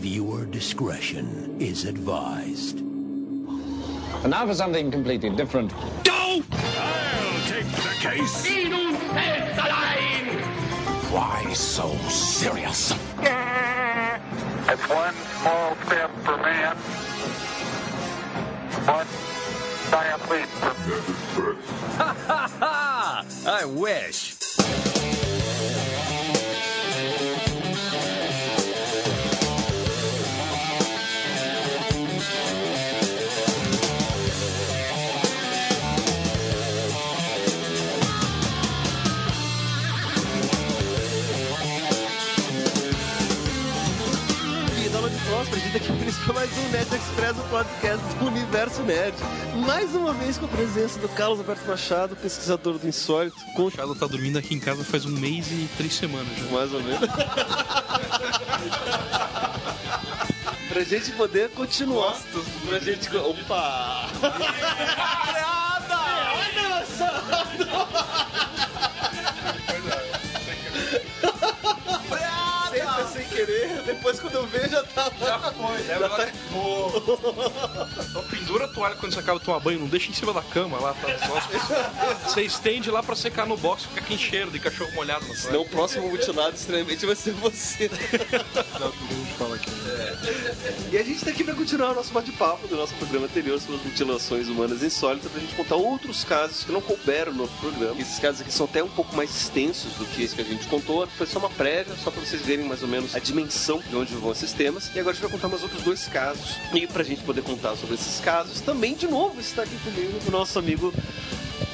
Viewer discretion is advised. And now for something completely different. Go! I'll take the case. Why so serious? It's one small step for man, one giant leap for ha ha ha! I wish. mais um Nerd Express, o podcast do Universo Nerd. Mais uma vez com a presença do Carlos Alberto Machado, pesquisador do Insólito. Com... O Chado tá dormindo aqui em casa faz um mês e três semanas já. Mais ou menos. pra gente poder continuar. Pra gente. Opa! Piada! Olha Sempre querer, depois quando eu vejo já tá. Já foi, né? Agora Então pendura a toalha quando você acaba de tomar banho, não deixa em cima da cama lá, tá? Você estende lá pra secar no box, fica aquele cheiro de cachorro molhado na Senão o próximo mutilado estranhamente vai ser você. E a gente tá aqui pra continuar o nosso bate-papo do nosso programa anterior sobre as mutilações humanas insólitas, pra gente contar outros casos que não couberam no programa. Esses casos aqui são até um pouco mais extensos do que esse que a gente contou. Foi só uma prévia, só pra vocês verem mais ou menos a dimensão de onde vão esses temas. E agora a gente vai contar mais outros dois casos. E pra gente poder contar sobre esses casos, também de novo está aqui comigo o nosso amigo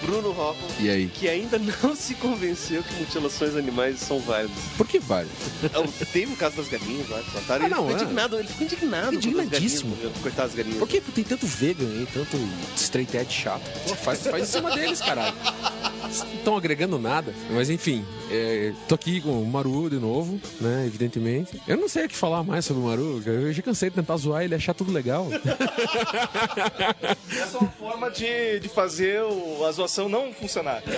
Bruno Hoffman. E aí? Que ainda não se convenceu que mutilações animais são válidas. Por que vale? Teve o caso das galinhas lá, que soltaram. Ah, ele não, ficou é. indignado, ele ficou indignado. as Indignadíssimo. galinhas, Coitadas das galinhas. Por que tem tanto vegan aí, tanto straight edge chato? Pô, faz, faz em cima deles, caralho. Não estão agregando nada. Mas enfim, é, tô aqui com o Maru de novo, né? Evidentemente. Eu não sei o que falar mais sobre o Maru. Eu já cansei de tentar zoar ele e achar tudo legal. Essa é uma forma de, de fazer o- a zoação não funcionar.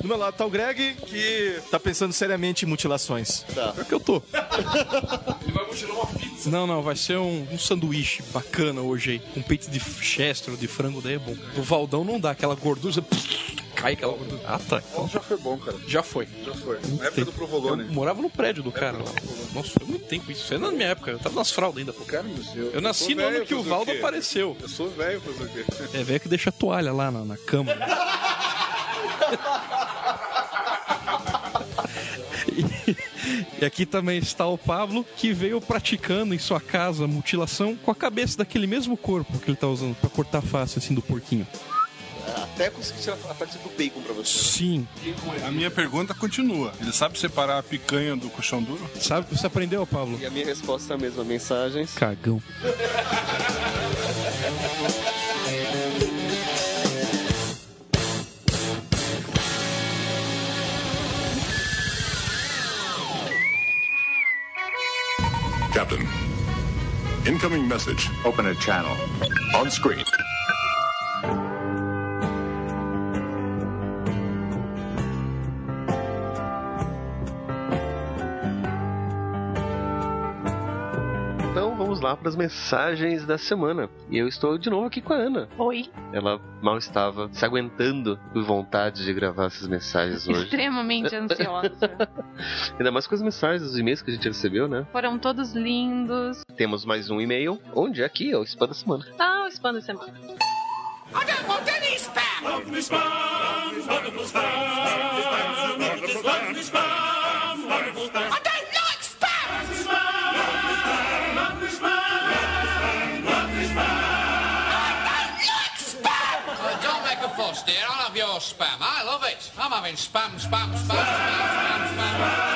Do meu lado tá o Greg, que tá pensando seriamente em mutilações. Tá. Pior que eu tô. Ele vai mutilar uma pizza. Não, não, vai ser um, um sanduíche bacana hoje aí. Com peito de chester ou de frango, daí é bom. O Valdão não dá aquela gordura. Cai aquela gordura. Ah, tá. Então Já foi bom, cara. já foi. Já foi. Na época do provolone. Eu morava no prédio do cara lá. Nossa, foi muito tempo isso. É na minha época. Eu tava nas fraldas ainda, pô. Cara, eu, Eu nasci no ano que o Valdo quê? apareceu. Eu sou velho fazer o quê? É velho que deixa a toalha lá na, na cama. né? E- E aqui também está o Pablo, que veio praticando em sua casa mutilação com a cabeça daquele mesmo corpo que ele tá usando pra cortar a face assim do porquinho. Até consegui tirar a parte do bacon pra você. Sim. A minha pergunta continua. Ele sabe separar a picanha do colchão duro? Sabe o que você aprendeu, Pablo? E a minha resposta é a mesma, mensagens. Cagão. Captain, incoming message. Open a channel. On screen. Lá para as mensagens da semana. E eu estou de novo aqui com a Ana. Oi. Ela mal estava se aguentando por vontade de gravar essas mensagens hoje. Extremamente ansiosa. Ainda mais com as mensagens, os e-mails que a gente recebeu, né? Foram todos lindos. Temos mais um e-mail. Onde? Aqui, ó, o spam da semana. Ah, o spam da semana. Don't dear. I'll have your spam. I love it. I'm having spam, spam, spam, spam, spam, spam.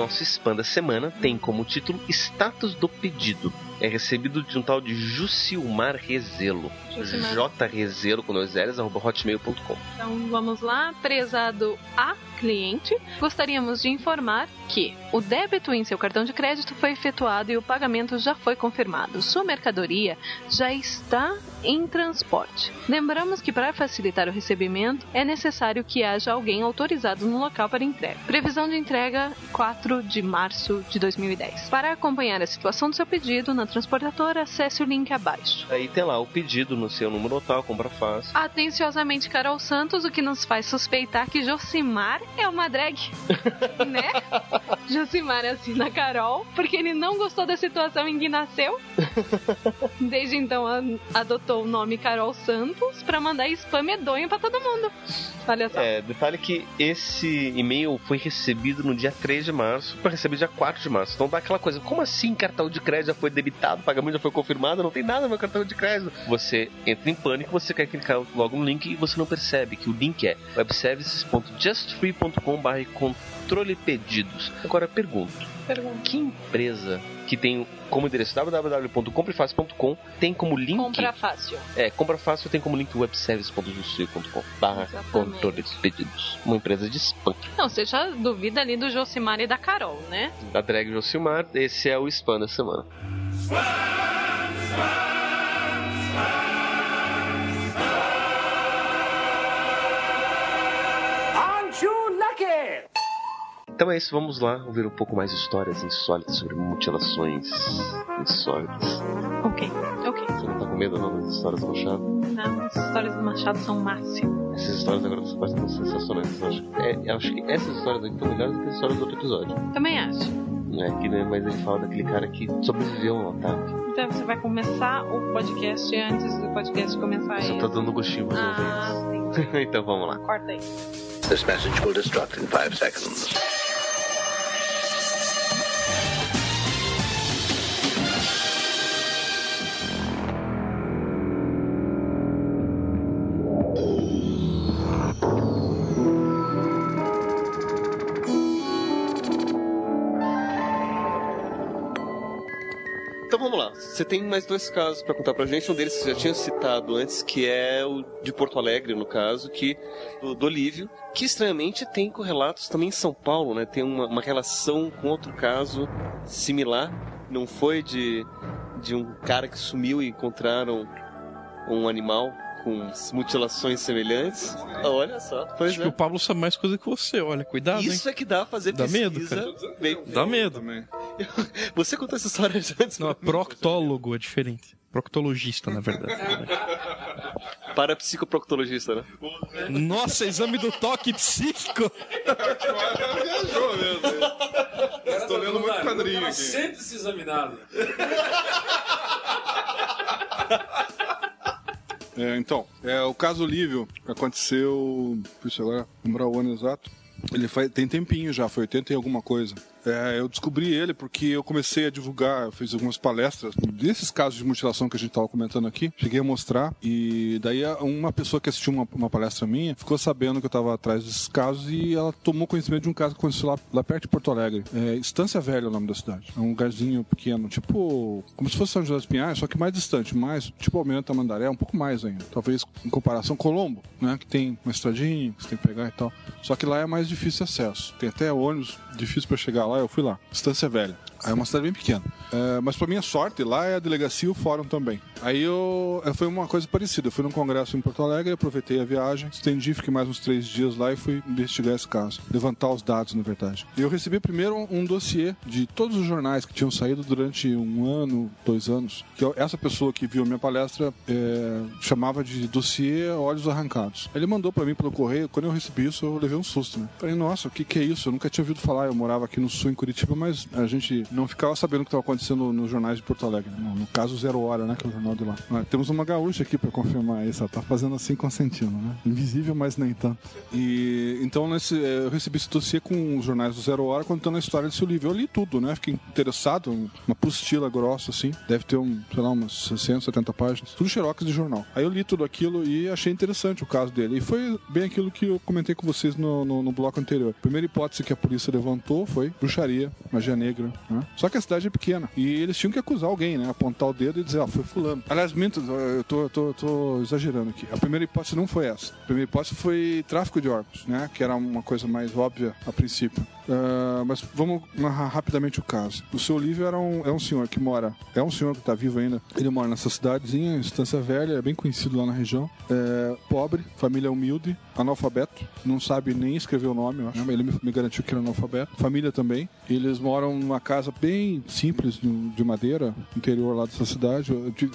Nosso spam da semana tem como título Status do Pedido. é recebido de um tal de Jusilmar Rezelo. J Rezelo com dois L's, arroba hotmail.com. Então vamos lá, prezado a cliente, gostaríamos de informar que o débito em seu cartão de crédito foi efetuado e o pagamento já foi confirmado. Sua mercadoria já está em transporte. Lembramos que para facilitar o recebimento é necessário que haja alguém autorizado no local para entrega. Previsão de entrega 4 de março de 2010. Para acompanhar a situação do seu pedido na transportadora, acesse o link abaixo. Aí tem lá o pedido no seu número tal, compra fácil. Atenciosamente, Carol Santos, o que nos faz suspeitar que Josimar é uma drag. né? Josimar assina a Carol porque ele não gostou da situação em que nasceu. Desde então adotou o nome Carol Santos pra mandar spam medonho pra todo mundo. Olha só. É, detalhe que esse e-mail foi recebido no dia 3 de março, foi recebido dia 4 de março. Então dá aquela coisa, como assim cartão de crédito já foi debitado, pagamento já foi confirmado, não tem nada no meu cartão de crédito. Você entra em pânico, você quer clicar logo no link e você não percebe que o link é webservices.justfree.com barra controle pedidos. Agora pergunto, Pergunta. que empresa que tem como endereço www.comprefácil.com tem como link Compra fácil. é, compra fácil tem como link webservice.justfree.com barra controle de pedidos. Uma empresa de spam. Não, você já duvida ali do Josimar e da Carol, né? Da drag Josilmar, esse é o spam da semana. Aren't Então é isso, vamos lá ouvir um pouco mais de histórias insólitas sobre mutilações insólitas. Ok, ok. Você não tá com medo não das histórias do Machado? Não, as histórias do Machado são o máximo. Essas histórias agora são bastante sensacionais. Eu acho, é, eu acho que essas histórias aqui estão melhores do que as histórias do outro episódio. Também acho. Não é que, né, mas ele fala daquele cara que sobreviveu ao ataque. Então você vai começar o podcast antes do podcast começar Só aí. tá dando gostinho pros Ah, ouvintes. então vamos lá. Corta aí. This message will destruct in five seconds. Você tem mais dois casos pra contar pra gente. Um deles você já tinha citado antes, que é o de Porto Alegre, no caso, que do, do Olívio, que estranhamente tem correlatos também em São Paulo, né? Tem uma, uma relação com outro caso similar. Não foi de, de um cara que sumiu e encontraram um animal com mutilações semelhantes. Olha só. Pois Acho é. que o Pablo sabe mais coisa que você, olha, cuidado, Isso hein? é que dá a fazer Dá medo, pesquisa. cara. Bem, Dá medo. Também. Você contou essa história já antes Não, é proctólogo é diferente. Proctologista, na verdade. para psicoproctologista, né? Nossa, exame do toque psíquico! Viajou mesmo. Estou lendo muito quadrinho aqui. sempre se examinado. É, então, é, o caso Lívio aconteceu. Puxa, agora lembrar o ano exato. Ele faz, tem tempinho já, foi 80 e alguma coisa. É, eu descobri ele porque eu comecei a divulgar, eu fiz algumas palestras desses casos de mutilação que a gente estava comentando aqui. Cheguei a mostrar e daí uma pessoa que assistiu uma, uma palestra minha ficou sabendo que eu estava atrás desses casos e ela tomou conhecimento de um caso que aconteceu lá, lá perto de Porto Alegre. É, Estância Velha é o nome da cidade. É um lugarzinho pequeno, tipo como se fosse São José dos Pinhais, só que mais distante, mais tipo Almirante Tamandaré, um pouco mais ainda. Talvez em comparação com Colombo, né, que tem uma estradinha que você tem que pegar e tal. Só que lá é mais difícil acesso. Tem até ônibus difícil para chegar lá, eu fui lá. Estância Velha. É uma cidade bem pequena. É, mas pra minha sorte, lá é a delegacia e o fórum também. Aí eu, é, foi uma coisa parecida. Eu fui num congresso em Porto Alegre, aproveitei a viagem, estendi, fiquei mais uns três dias lá e fui investigar esse caso. Levantar os dados, na verdade. Eu recebi primeiro um, um dossiê de todos os jornais que tinham saído durante um ano, dois anos. Que essa pessoa que viu a minha palestra é, chamava de dossiê Olhos Arrancados. Ele mandou pra mim pelo correio. Quando eu recebi isso, eu levei um susto, né? Falei, nossa, o que, que é isso? Eu nunca tinha ouvido falar. Eu morava aqui no sul, em Curitiba, mas a gente não ficava sabendo o que estava acontecendo nos jornais de Porto Alegre. No, no caso, Zero Hora, né? Que é o jornal de lá. Temos uma gaúcha aqui pra confirmar isso. Ela tá fazendo assim consentindo, né? Invisível, mas nem tanto. E então nesse, eh, eu recebi esse dossiê com os jornais do Zero Hora contando a história desse livro. Eu li tudo, né? Fiquei interessado. Uma apostila grossa, assim. Deve ter, um, sei lá, umas 60, 70 páginas. Tudo xerox de jornal. Aí eu li tudo aquilo e achei interessante o caso dele. E foi bem aquilo que eu comentei com vocês no, no, no bloco anterior. A primeira hipótese que a polícia levantou foi bruxaria, magia negra. Né? Só que a cidade é pequena. E eles tinham que acusar alguém, né? Apontar o dedo e dizer, ó, foi fulano. Aliás, minto, eu tô, tô, tô exagerando aqui. A primeira hipótese não foi essa. A primeira hipótese foi tráfico de órgãos, né? Que era uma coisa mais óbvia a princípio. Uh, mas vamos narrar rapidamente o caso. O seu Olívio era um, é um senhor que mora, é um senhor que está vivo ainda. Ele mora nessa cidadezinha, Estância Velha, é bem conhecido lá na região. É, pobre, família humilde, analfabeto, não sabe nem escrever o nome, eu acho. Ele me, me garantiu que era analfabeto. Família também. Eles moram numa casa bem simples de, de madeira, interior lá dessa cidade.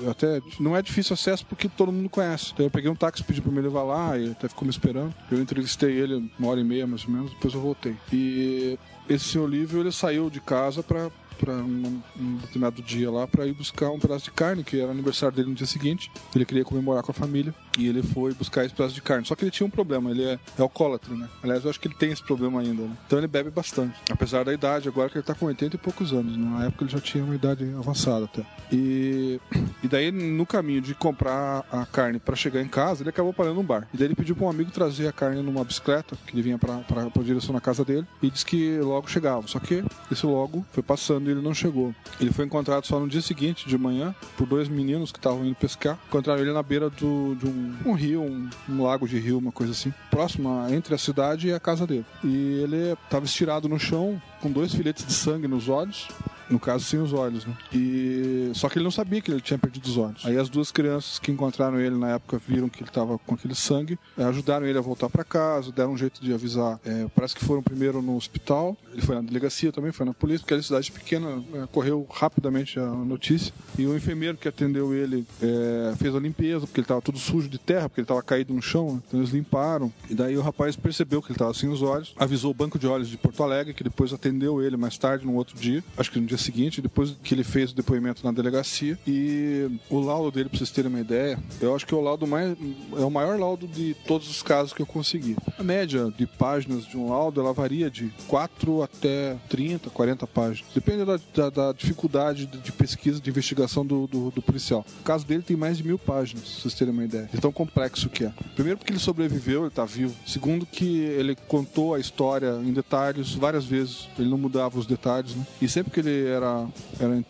Até não é difícil acesso porque todo mundo conhece. Então eu peguei um táxi, pedi para me levar lá e até ficou me esperando. Eu entrevistei ele uma hora e meia mais ou menos, depois eu voltei. E esse senhor Olívio ele saiu de casa para para um, determinado dia lá para ir buscar um pedaço de carne, que era aniversário dele no dia seguinte. Ele queria comemorar com a família e ele foi buscar esse pedaço de carne. Só que ele tinha um problema, ele é, é alcoólatra, né? Aliás, eu acho que ele tem esse problema ainda, né? Então ele bebe bastante. Apesar da idade, agora que ele tá com 80 e poucos anos. Né? Na época ele já tinha uma idade avançada até. E, e daí, no caminho de comprar a carne para chegar em casa, ele acabou parando num bar. E daí ele pediu para um amigo trazer a carne numa bicicleta, que ele vinha para a direção na casa dele, e disse que logo chegava. Só que esse logo foi passando e ele não chegou. Ele foi encontrado só no dia seguinte, de manhã, por dois meninos que estavam indo pescar. Encontraram ele na beira do, de um, um rio, um, um, lago de rio, uma coisa assim, próxima entre a cidade e a casa dele. E ele estava estirado no chão, com dois filetes de sangue nos olhos no caso, sem os olhos, né? E... Só que ele não sabia que ele tinha perdido os olhos. Aí as duas crianças que encontraram ele na época viram que ele estava com aquele sangue, eh, ajudaram ele a voltar para casa, deram um jeito de avisar. É, parece que foram primeiro no hospital, ele foi na delegacia também, foi na polícia, porque era cidade pequena, é, correu rapidamente a notícia. E o enfermeiro que atendeu ele é, fez a limpeza, porque ele estava todo sujo de terra, porque ele estava caído no chão, né? então eles limparam. E daí o rapaz percebeu que ele estava sem os olhos, avisou o banco de olhos de Porto Alegre, que depois atendeu ele mais tarde, no outro dia, acho que no dia seguinte, depois que ele fez o depoimento na delegacia. E o laudo dele, pra vocês terem uma ideia, eu acho que é o laudo mais. é o maior laudo de todos os casos que eu consegui. A média de páginas de um laudo ela varia de 4 até 30, 40 páginas. Depende da, da, da dificuldade de, de, pesquisa, de investigação do, do, do, policial. O caso dele tem mais de mil páginas, pra vocês terem uma ideia. De tão complexo que é. Primeiro, porque ele sobreviveu, ele tá vivo. Segundo, que ele contou a história em detalhes várias vezes. Ele não mudava os detalhes, né? E sempre que ele era, era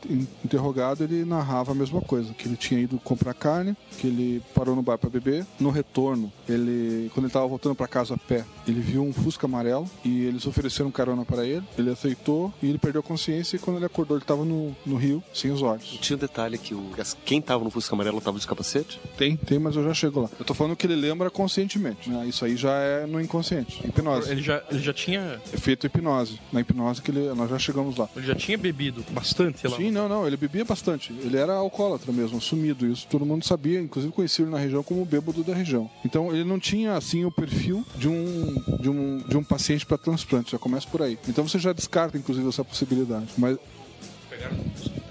interrogado, ele narrava a mesma coisa, que ele tinha ido comprar carne, que ele parou no bar para beber. No retorno, ele, quando ele estava voltando para casa a pé, ele viu um Fusca amarelo e eles ofereceram carona para ele. Ele aceitou e ele perdeu a consciência e quando ele acordou, ele estava no, no rio, sem os olhos. Tinha um detalhe que o, quem estava no Fusca amarelo estava de capacete? Tem, tem, mas eu já chego lá. Eu tô falando que ele lembra conscientemente, né? Isso aí já é no inconsciente, hipnose. Ele já, ele já tinha... Efeito hipnose. Na hipnose que ele, nós já chegamos lá. Ele já tinha bebido bastante lá? Sim, não, não, ele bebia bastante. Ele era alcoólatra mesmo, assumido. Isso todo mundo sabia, inclusive conhecia ele na região como o bêbado da região. Então ele não tinha assim o perfil de um, de um, de um paciente para transplante, já começa por aí. Então você já descarta, inclusive, essa possibilidade. Mas pegaram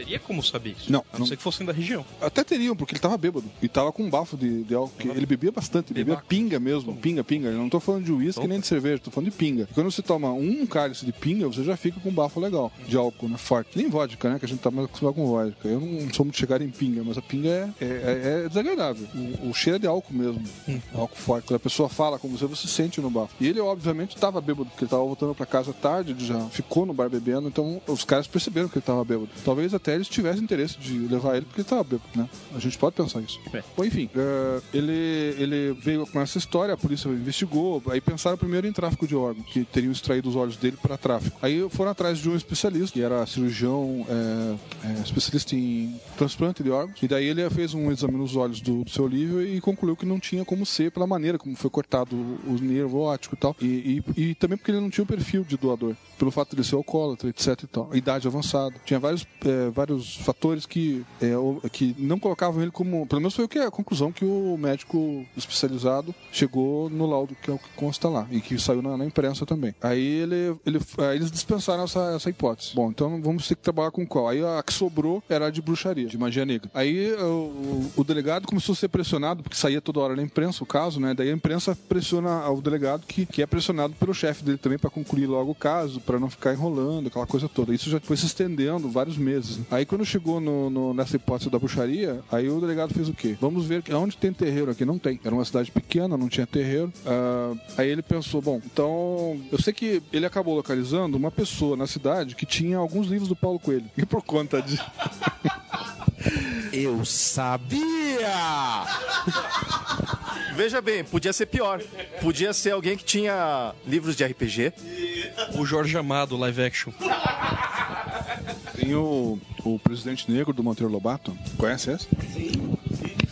teria como saber isso. Não. A não, ser que fossem da região. Até teriam, porque ele tava bêbado. E tava com um bafo de, de álcool. Ele bebia bastante, ele bebia pinga mesmo. Pinga, pinga. Eu não tô falando de uísque nem de cerveja, tô falando de pinga. E quando você toma um cálice de pinga, você já fica com um bafo legal. De álcool, né? Forte. Nem vodka, né? Que a gente tá mais acostumado com vodka. Eu não sou muito chegado em pinga, mas a pinga é, é, é, é desagradável. O, o, cheiro é de álcool mesmo. Hum. Álcool forte. Quando a pessoa fala com você, você sente no bafo. E ele, obviamente, tava bêbado, porque ele tava voltando pra casa tarde, já ficou no bar bebendo, então os caras perceberam que ele tava bêbado. Talvez até eles tivessem interesse de levar ele porque ele tava bêbado, né? A gente pode pensar isso. É. Bom, enfim, uh, ele, ele veio com essa história, a polícia investigou, aí pensaram primeiro em tráfico de órgãos, que teriam extraído os olhos dele para tráfico. Aí foram atrás de um especialista, que era cirurgião, é, é, especialista em transplante de órgãos, e daí ele fez um exame nos olhos do, do seu Olívio e concluiu que não tinha como ser pela maneira como foi cortado o, o nervo óptico e tal, e, e, e, também porque ele não tinha o perfil de doador, pelo fato de ser alcoólatra, etc e tal, idade avançada. Tinha vários, é, vários fatores que, é, que não colocavam ele como. Pelo menos foi o que a conclusão que o médico especializado chegou no laudo, que é o que consta lá, e que saiu na, na imprensa também. Aí ele, ele, aí eles dispensaram essa, essa hipótese. Bom, então vamos ter que trabalhar com qual? Aí a que sobrou era a de bruxaria, de magia negra. Aí o, o delegado começou a ser pressionado, porque saía toda hora na imprensa o caso, né? Daí a imprensa pressiona o delegado, que, que é pressionado pelo chefe dele também para concluir logo o caso, para não ficar enrolando, aquela coisa toda. Isso já foi se estendendo vários meses. Né? Aí quando chegou no, no- nessa hipótese da bruxaria, aí o delegado fez o quê? Vamos ver que- onde tem terreiro aqui. Não tem. Era uma cidade pequena, não tinha terreiro. Ah, aí ele pensou, bom, então eu sei que ele acabou localizando uma pessoa na cidade que tinha alguns livros do Paulo Coelho. E por conta de. Eu sabia! Veja bem, podia ser pior. Podia ser alguém que tinha livros de RPG. O Jorge Amado, live action. Tem o, o Presidente Negro do Monteiro Lobato. Conhece essa?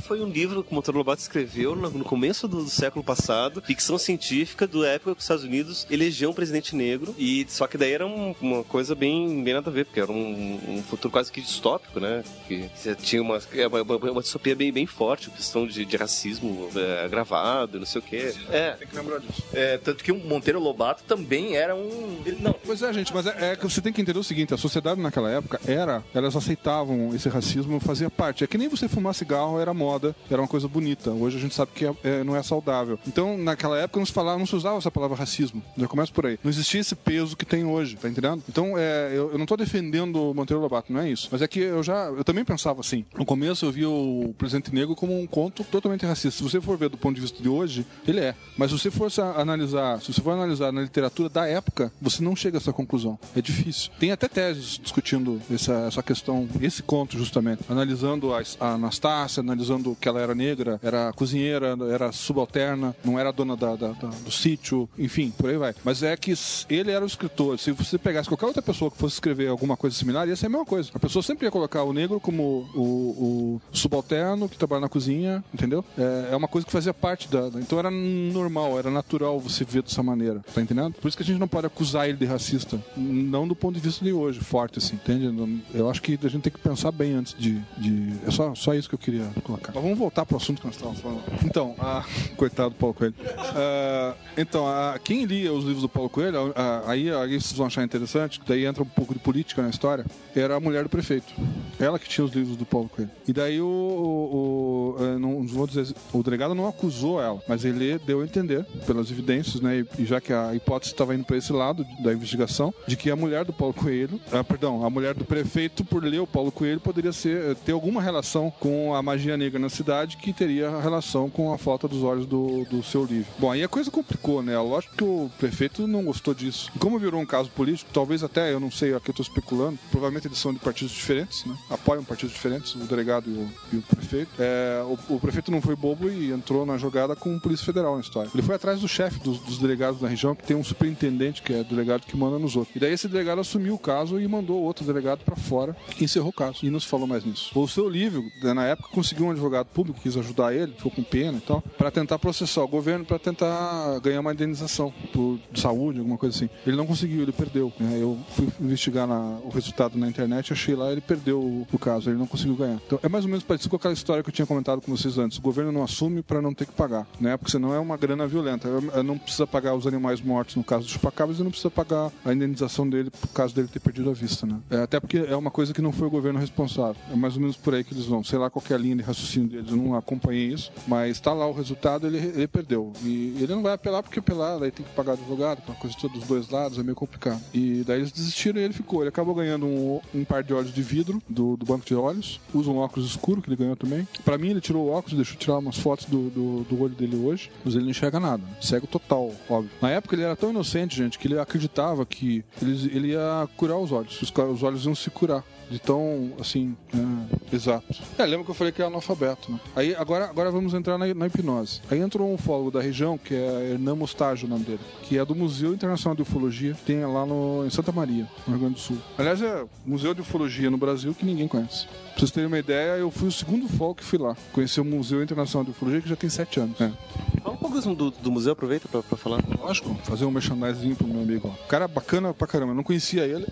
Foi um livro que o Monteiro Lobato escreveu no começo do, do século passado, ficção científica do época que os Estados Unidos elegeu um presidente negro, e só que daí era um- uma coisa bem, bem nada a ver, porque era um, um futuro quase que distópico, né? Que tinha uma, é uma, uma, uma distopia bem, bem forte, questão de, de racismo é, agravado, não sei o quê. É, Tem que lembrar disso. É, tanto que o Monteiro Lobato também era um. ele- não, Pois é, gente, mas é, é que você tem que entender o seguinte: a sociedade naquela época era, elas aceitavam esse racismo, fazia parte. É que nem você fumar cigarro era moda, era uma coisa bonita. Hoje a gente sabe que é- é- não é saudável. Então, naquela época não se falava, não se usava essa palavra racismo. Já começa por aí. Não existia esse peso que tem hoje, tá entendendo? Então, é, eu, eu não tô defendendo o Monteiro Lobato, não é isso. Mas é que eu já, eu também pensava assim. No começo eu via o Presidente Negro como um conto totalmente racista. Se você for ver do ponto de vista de hoje, ele é. Mas se você for analisar, se você for analisar na literatura da época, você não chega a essa conclusão. É difícil. Tem até teses discutindo essa, essa questão, esse conto justamente, analisando a, a Anastácia, analisando que ela era negra, era cozinheira, era subalterna, não era dona da, da- da- do sítio, enfim, por aí vai. Mas é que ele era o escritor. Se você pegasse qualquer outra pessoa que fosse escrever alguma coisa similar, ia ser a mesma coisa. A pessoa sempre ia colocar o negro como o, o subalterno que trabalha na cozinha, entendeu? É, é uma coisa que fazia parte da. Então era normal, era natural você ver dessa maneira, tá entendendo? Por isso que a gente não pode acusar ele de racista. Não do ponto de vista de hoje, forte assim, entende? Eu acho que a gente tem que pensar bem antes de. de... É só, só isso que eu queria colocar. Mas vamos voltar pro assunto que nós estávamos falando. Então, a... coitado do Paulo Coelho. Ah, então, a... quem lia os livros do Paulo Coelho, a- aí, aí vocês vão achar interessante, daí entra um pouco de política na história, era a mulher do prefeito. Ela que tinha os livros do Paulo Coelho. E daí o. o, o- eh, não vou dizer, o delegado não acusou ela, mas ele deu a entender, pelas evidências, né? E, já que a hipótese estava indo para esse lado da investigação, de que a mulher do Paulo Coelho, ah, perdão, a mulher do prefeito, por ler o Paulo Coelho, poderia ser ter alguma relação com a magia negra na cidade, que teria relação com a falta dos olhos do, do seu livro. Bom, aí a coisa complicou, né? Lógico que o prefeito não gostou disso. Como virou um caso político, talvez até, eu não sei, aqui eu tô especulando, provavelmente eles são de partidos diferentes, né? Apoiam partidos diferentes, o delegado e o, e o prefeito. É, o, o prefeito não foi bobo e entrou na jogada com o Polícia Federal na história. Ele foi atrás do chefe dos, dos delegados da região, que tem um superintendente, que é delegado que manda nos outros. E daí esse delegado assumiu o caso e mandou outro delegado para fora e encerrou o caso. E não se falou mais nisso. O seu livro, né, na época, conseguiu um advogado público quis ajudar ele, ficou com pena e tal, para tentar processar o governo, para tentar ganhar uma indenização por saúde, alguma coisa assim. Ele não conseguiu, ele perdeu. né? Eu fui investigar na- o resultado na internet, achei lá, ele perdeu o, o caso, ele não conseguiu ganhar. Então é mais ou menos parecido com aquela história que eu tinha comentado com vocês antes. O governo não assume para não ter que pagar, né? Porque senão é uma grana violenta. Não precisa pagar os animais mortos no caso do chupacabras e não precisa pagar a indenização dele por caso dele ter perdido a vista, né? É, até porque é uma coisa que não foi o governo responsável. É mais ou menos por aí que eles vão. Sei lá qual é a linha de raciocínio deles, não acompanhei isso, mas tá lá o resultado, ele, ele perdeu. E ele não vai apelar porque apelar, daí tem que pagar advogado, aquela coisa toda dos dois lados, é meio complicado. E daí eles desistiram e ele ficou. Ele acabou ganhando um, um par de olhos de vidro do, do banco de olhos, usa um óculos escuro que ele ganhou também. Pra mim, ele tirou o óculos, deixou eu tirar umas fotos do, do, do olho dele hoje, mas ele não enxerga nada. Cego total, óbvio. Na época ele era tão inocente, gente, que ele acreditava que ele, ele ia curar os olhos. Os, os olhos iam se curar. De tão, assim, é, exato. É, lembra que eu falei que é analfabeto, né? Aí, agora, agora vamos entrar na, na hipnose. Aí entrou um ufólogo da região, que é Hernan Mostágio, o nome dele, que é do Museu Internacional de Ufologia, tem lá no, em Santa Maria, no Rio Grande do Sul. Aliás, é Museu de Ufologia no Brasil que ninguém conhece. Pra vocês terem uma ideia, eu fui o segundo ufólogo que fui lá. Conheci o Museu Internacional de Ufologia, que já tem sete anos. É. Fala um pouco do, do museu, aproveita pra, pra falar. Lógico, fazer um merchandising pro meu amigo. ó. Cara bacana pra caramba. Eu não conhecia ele.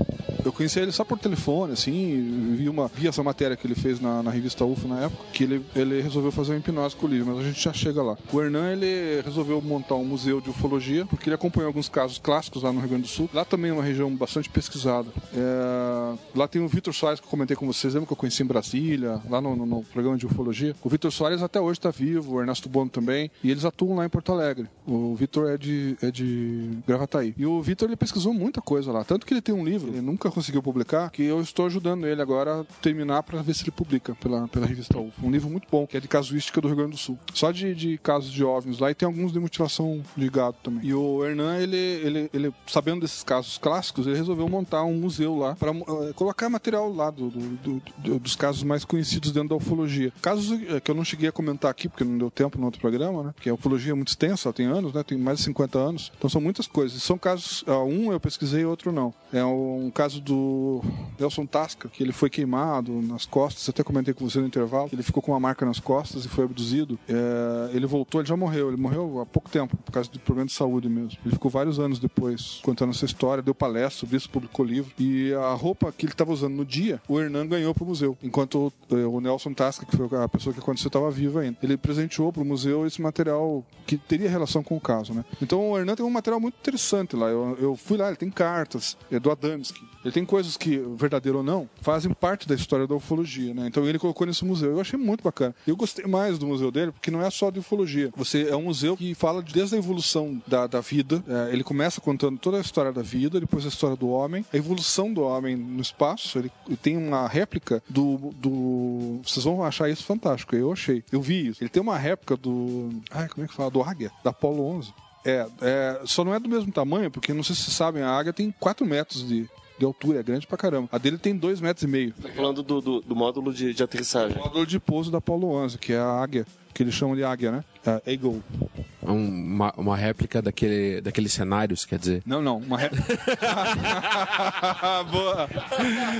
Eu conhecia ele só por telefone, assim. Vi, uma, vi essa matéria que ele fez na, na revista UFO na época, que ele, ele resolveu fazer uma hipnose com o livro, mas a gente já chega lá. O Hernan, ele resolveu montar um museu de ufologia, porque ele acompanhou alguns casos clássicos lá no Rio Grande do Sul. Lá também é uma região bastante pesquisada. É, Lá tem o Vitor Soares, que eu comentei com vocês, lembra que eu conheci em Brasília, lá no, no- no programa de ufologia. O Vitor Soares até hoje está vivo, o Ernesto Bono também, e eles atuam lá em Porto Alegre. O Vitor é de, é de Gravataí. E o Vitor, ele pesquisou muita coisa lá, tanto que ele tem um livro, ele nunca conseguiu publicar, que eu estou ajudando ele agora a terminar para ver se ele publica pela, pela revista UFO. Um livro muito bom, que é de casuística do Rio Grande do Sul. Só de, de casos de OVNIs lá e tem alguns de mutilação de gado também. E o Hernan, ele, ele, ele sabendo desses casos clássicos, ele resolveu montar um museu lá para colocar material lá do, do, do- dos casos mais conhecidos dentro da ufologia. Casos eh, que eu não cheguei a comentar aqui, porque não deu tempo no outro programa, né? Porque a ufologia é muito extensa, tem anos, né? Tem mais de 50 anos. Então são muitas coisas. São casos, ah, um eu pesquisei, outro não. É um caso do Nelson Tasca, que ele foi queimado nas costas, até comentei com você no intervalo, ele ficou com uma marca nas costas e foi abduzido. É, ele voltou, ele já morreu, ele morreu há pouco tempo, por causa de problema de saúde mesmo. Ele ficou vários anos depois contando essa história, deu palestra sobre isso, publicou livro. E a roupa que ele estava usando no dia, o Hernan ganhou pro museu, enquanto o, o Nelson Tasca, que foi a pessoa que aconteceu, estava vivo ainda. Ele presenteou pro museu esse material que teria relação com o caso, né? Então o Hernan tem um material muito interessante lá. Eu, eu fui lá, ele tem cartas, é do Adamski. Ele tem coisas que, verdadeiro ou não, fazem parte da história da ufologia, né? Então ele colocou nesse museu. Eu achei muito bacana. Eu gostei mais do museu dele, porque não é só de ufologia. Você é um museu que fala de- desde a evolução da, da vida. É, ele começa contando toda a história da vida, depois a história do homem, a evolução do homem no espaço. Ele, ele tem uma réplica do, do. Vocês vão achar isso fantástico. Eu achei. Eu vi isso. Ele tem uma réplica do. Ai, como é que fala? Do Águia, da Apollo 11. É, é, só não é do mesmo tamanho, porque não sei se vocês sabem, a águia tem 4 metros de, de altura, é grande pra caramba. A dele tem 2 metros e meio. Tá falando do, do, do módulo de, de aterrissagem. O módulo de pouso da Apollo 11, que é a águia, que eles chamam de águia, né? A Eagle. É um- uma, uma réplica daquele, daqueles cenários, quer dizer. Não, não, uma réplica. Boa!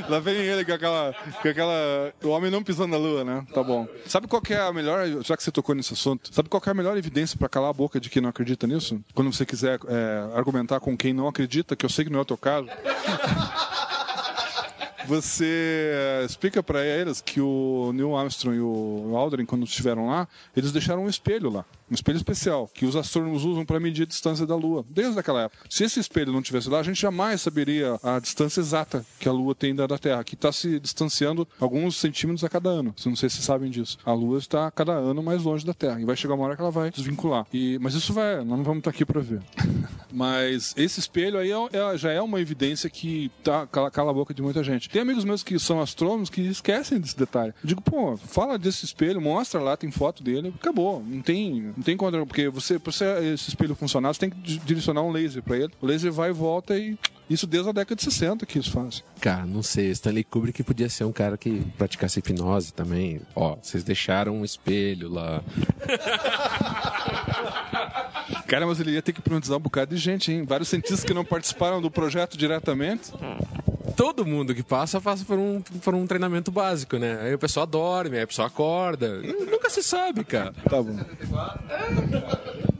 Lá vem ele com aquela, com aquela. O homem não pisando na lua, né? Tá bom. Sabe qual que é a melhor. Já que você tocou nesse assunto, sabe qual que é a melhor evidência pra calar a boca de quem não acredita nisso? Quando você quiser é, argumentar com quem não acredita, que eu sei que não é o teu caso. Você eh, explica pra eles que o Neil Armstrong e o Aldrin, quando estiveram lá, eles deixaram um espelho lá, um espelho especial, que os astrônomos usam para medir a distância da Lua, desde aquela época. Se esse espelho não tivesse lá, a gente jamais saberia a distância exata que a Lua tem da da Terra, que está se distanciando alguns centímetros a cada ano. Não sei se vocês sabem disso. A Lua está a cada ano mais longe da Terra, e vai chegar uma hora que ela vai desvincular. E, mas isso vai, nós não vamos estar aqui para ver. Mas esse espelho aí é- é- já é uma evidência que tá, cala, cala a boca de muita gente. Tem amigos meus que são astrônomos que esquecem desse detalhe. Eu digo, pô, fala desse espelho, mostra lá, tem foto dele, acabou. Não tem, não tem contra, porque você, pra você esse espelho funcionar, você tem que di- direcionar um laser para ele. O laser vai e volta e isso desde a década de 60 que isso faz. Cara, não sei. Stanley Kubrick podia ser um cara que praticasse hipnose também. Ó, vocês deixaram um espelho lá. Cara, mas ele ia ter que hipnotizar um bocado de gente, hein? Vários cientistas que não participaram do projeto diretamente. Todo mundo que passa, passa por um, por um treinamento básico, né? Aí o pessoal dorme, aí o pessoal acorda. Nunca se sabe, cara. Tá bom.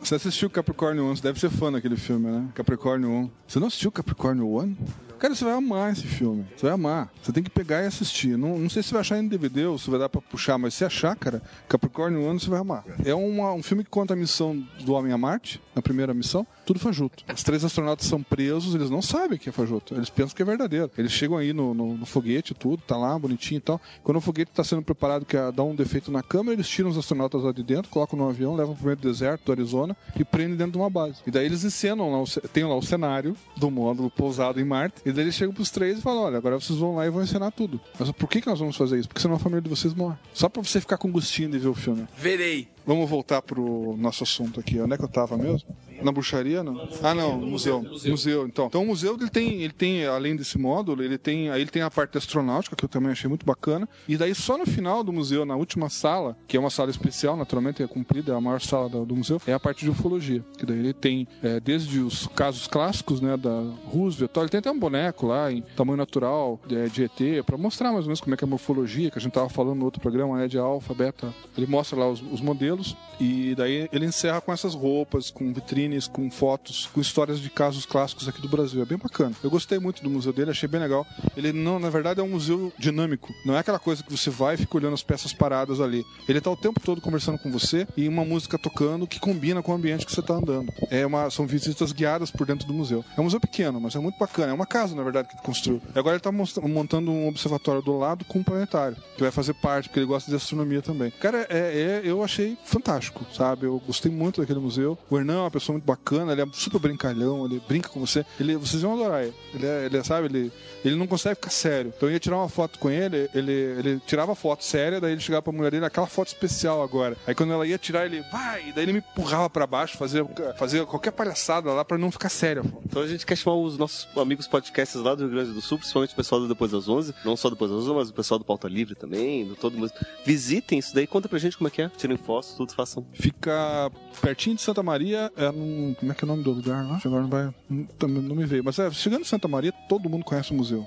Você assistiu Capricórnio 1, você deve ser fã daquele filme, né? Capricórnio 1. Você não assistiu Capricórnio 1? Cara, você vai amar esse filme. Você vai amar. Você tem que pegar e assistir. Não, não sei se vai achar em DVD ou se vai dar pra puxar, mas se achar, cara, Capricórnio 1 você vai amar. É uma- um filme que conta a missão do Homem a Marte, na primeira missão, tudo fajuto. Os três astronautas são presos, eles não sabem que é fajuto. Eles pensam que é verdadeiro. Eles chegam aí no, no- no foguete, tudo, tá lá, bonitinho e tal. Quando o foguete tá sendo preparado, que é dar um defeito na câmera, eles tiram os astronautas lá de dentro, colocam no avião, levam pro meio do deserto do Arizona e prendem dentro de uma base. E daí eles encenam lá, tem lá o cenário do módulo pousado em Marte, e daí eles chegam pros três e falam: olha, agora vocês vão lá e vão encenar tudo. Mas por que, que nós vamos fazer isso? Porque senão a família de vocês morre. Só pra você ficar com gostinho de ver o filme. Verei. Vamos voltar pro nosso assunto aqui. Onde é que eu tava mesmo? Na bruxaria, não? Ah, não, museu. Museu, então. Então o museu ele tem, ele tem além desse módulo, ele tem, aí ele tem a parte astronáutica que eu também achei muito bacana. E daí só no final do museu, na última sala, que é uma sala especial, naturalmente é comprida, é a maior sala do, do museu, é a parte de ufologia. Que daí ele tem é, desde os casos clássicos, né, da Roosevelt, tal, ele tem até um boneco lá em tamanho natural de, de ET para mostrar mais ou menos como é que é a morfologia, que a gente tava falando no outro programa, né, de alfa, beta. Ele mostra lá os, os modelos e daí ele encerra com essas roupas, com vitrines, com fotos, com histórias de casos clássicos aqui do Brasil. É bem bacana. Eu gostei muito do museu dele, achei bem legal. Ele não, na verdade, é um museu dinâmico. Não é aquela coisa que você vai e fica olhando as peças paradas ali. Ele tá o tempo todo conversando com você e uma música tocando que combina com o ambiente que você tá andando. É uma, são visitas guiadas por dentro do museu. É um museu pequeno, mas é muito bacana. É uma casa, na verdade, que ele construiu. E agora ele tá montando um observatório do lado com um planetário, que vai fazer parte, porque ele gosta de astronomia também. Cara, é, é- eu achei fantástico, sabe? Eu gostei muito daquele museu. O Hernan é uma pessoa muito bacana, ele é super brincalhão, ele brinca com você. Ele, vocês vão adorar ele. Ele, é, ele é, sabe, ele, ele não consegue ficar sério. Então eu ia tirar uma foto com ele, ele, ele tirava foto séria, daí ele chegava pra mulher dele, aquela foto especial agora. Aí quando ela ia tirar, ele vai, daí ele me empurrava pra baixo, fazia, fazia qualquer palhaçada lá pra não ficar sério. Então a gente quer chamar os nossos amigos podcasts lá do Rio Grande do Sul, principalmente o pessoal do Depois das 11, não só Depois das 11, mas o pessoal do Pauta Livre também, do todo mundo. Visitem isso daí, conta pra gente como é que é. Tirem fotos, tudo, façam. Fica pertinho de Santa Maria, é num, como é que é o nome do lugar lá? Agora não vai, não, não me veio. Mas é, chegando em Santa Maria, todo mundo conhece o museu.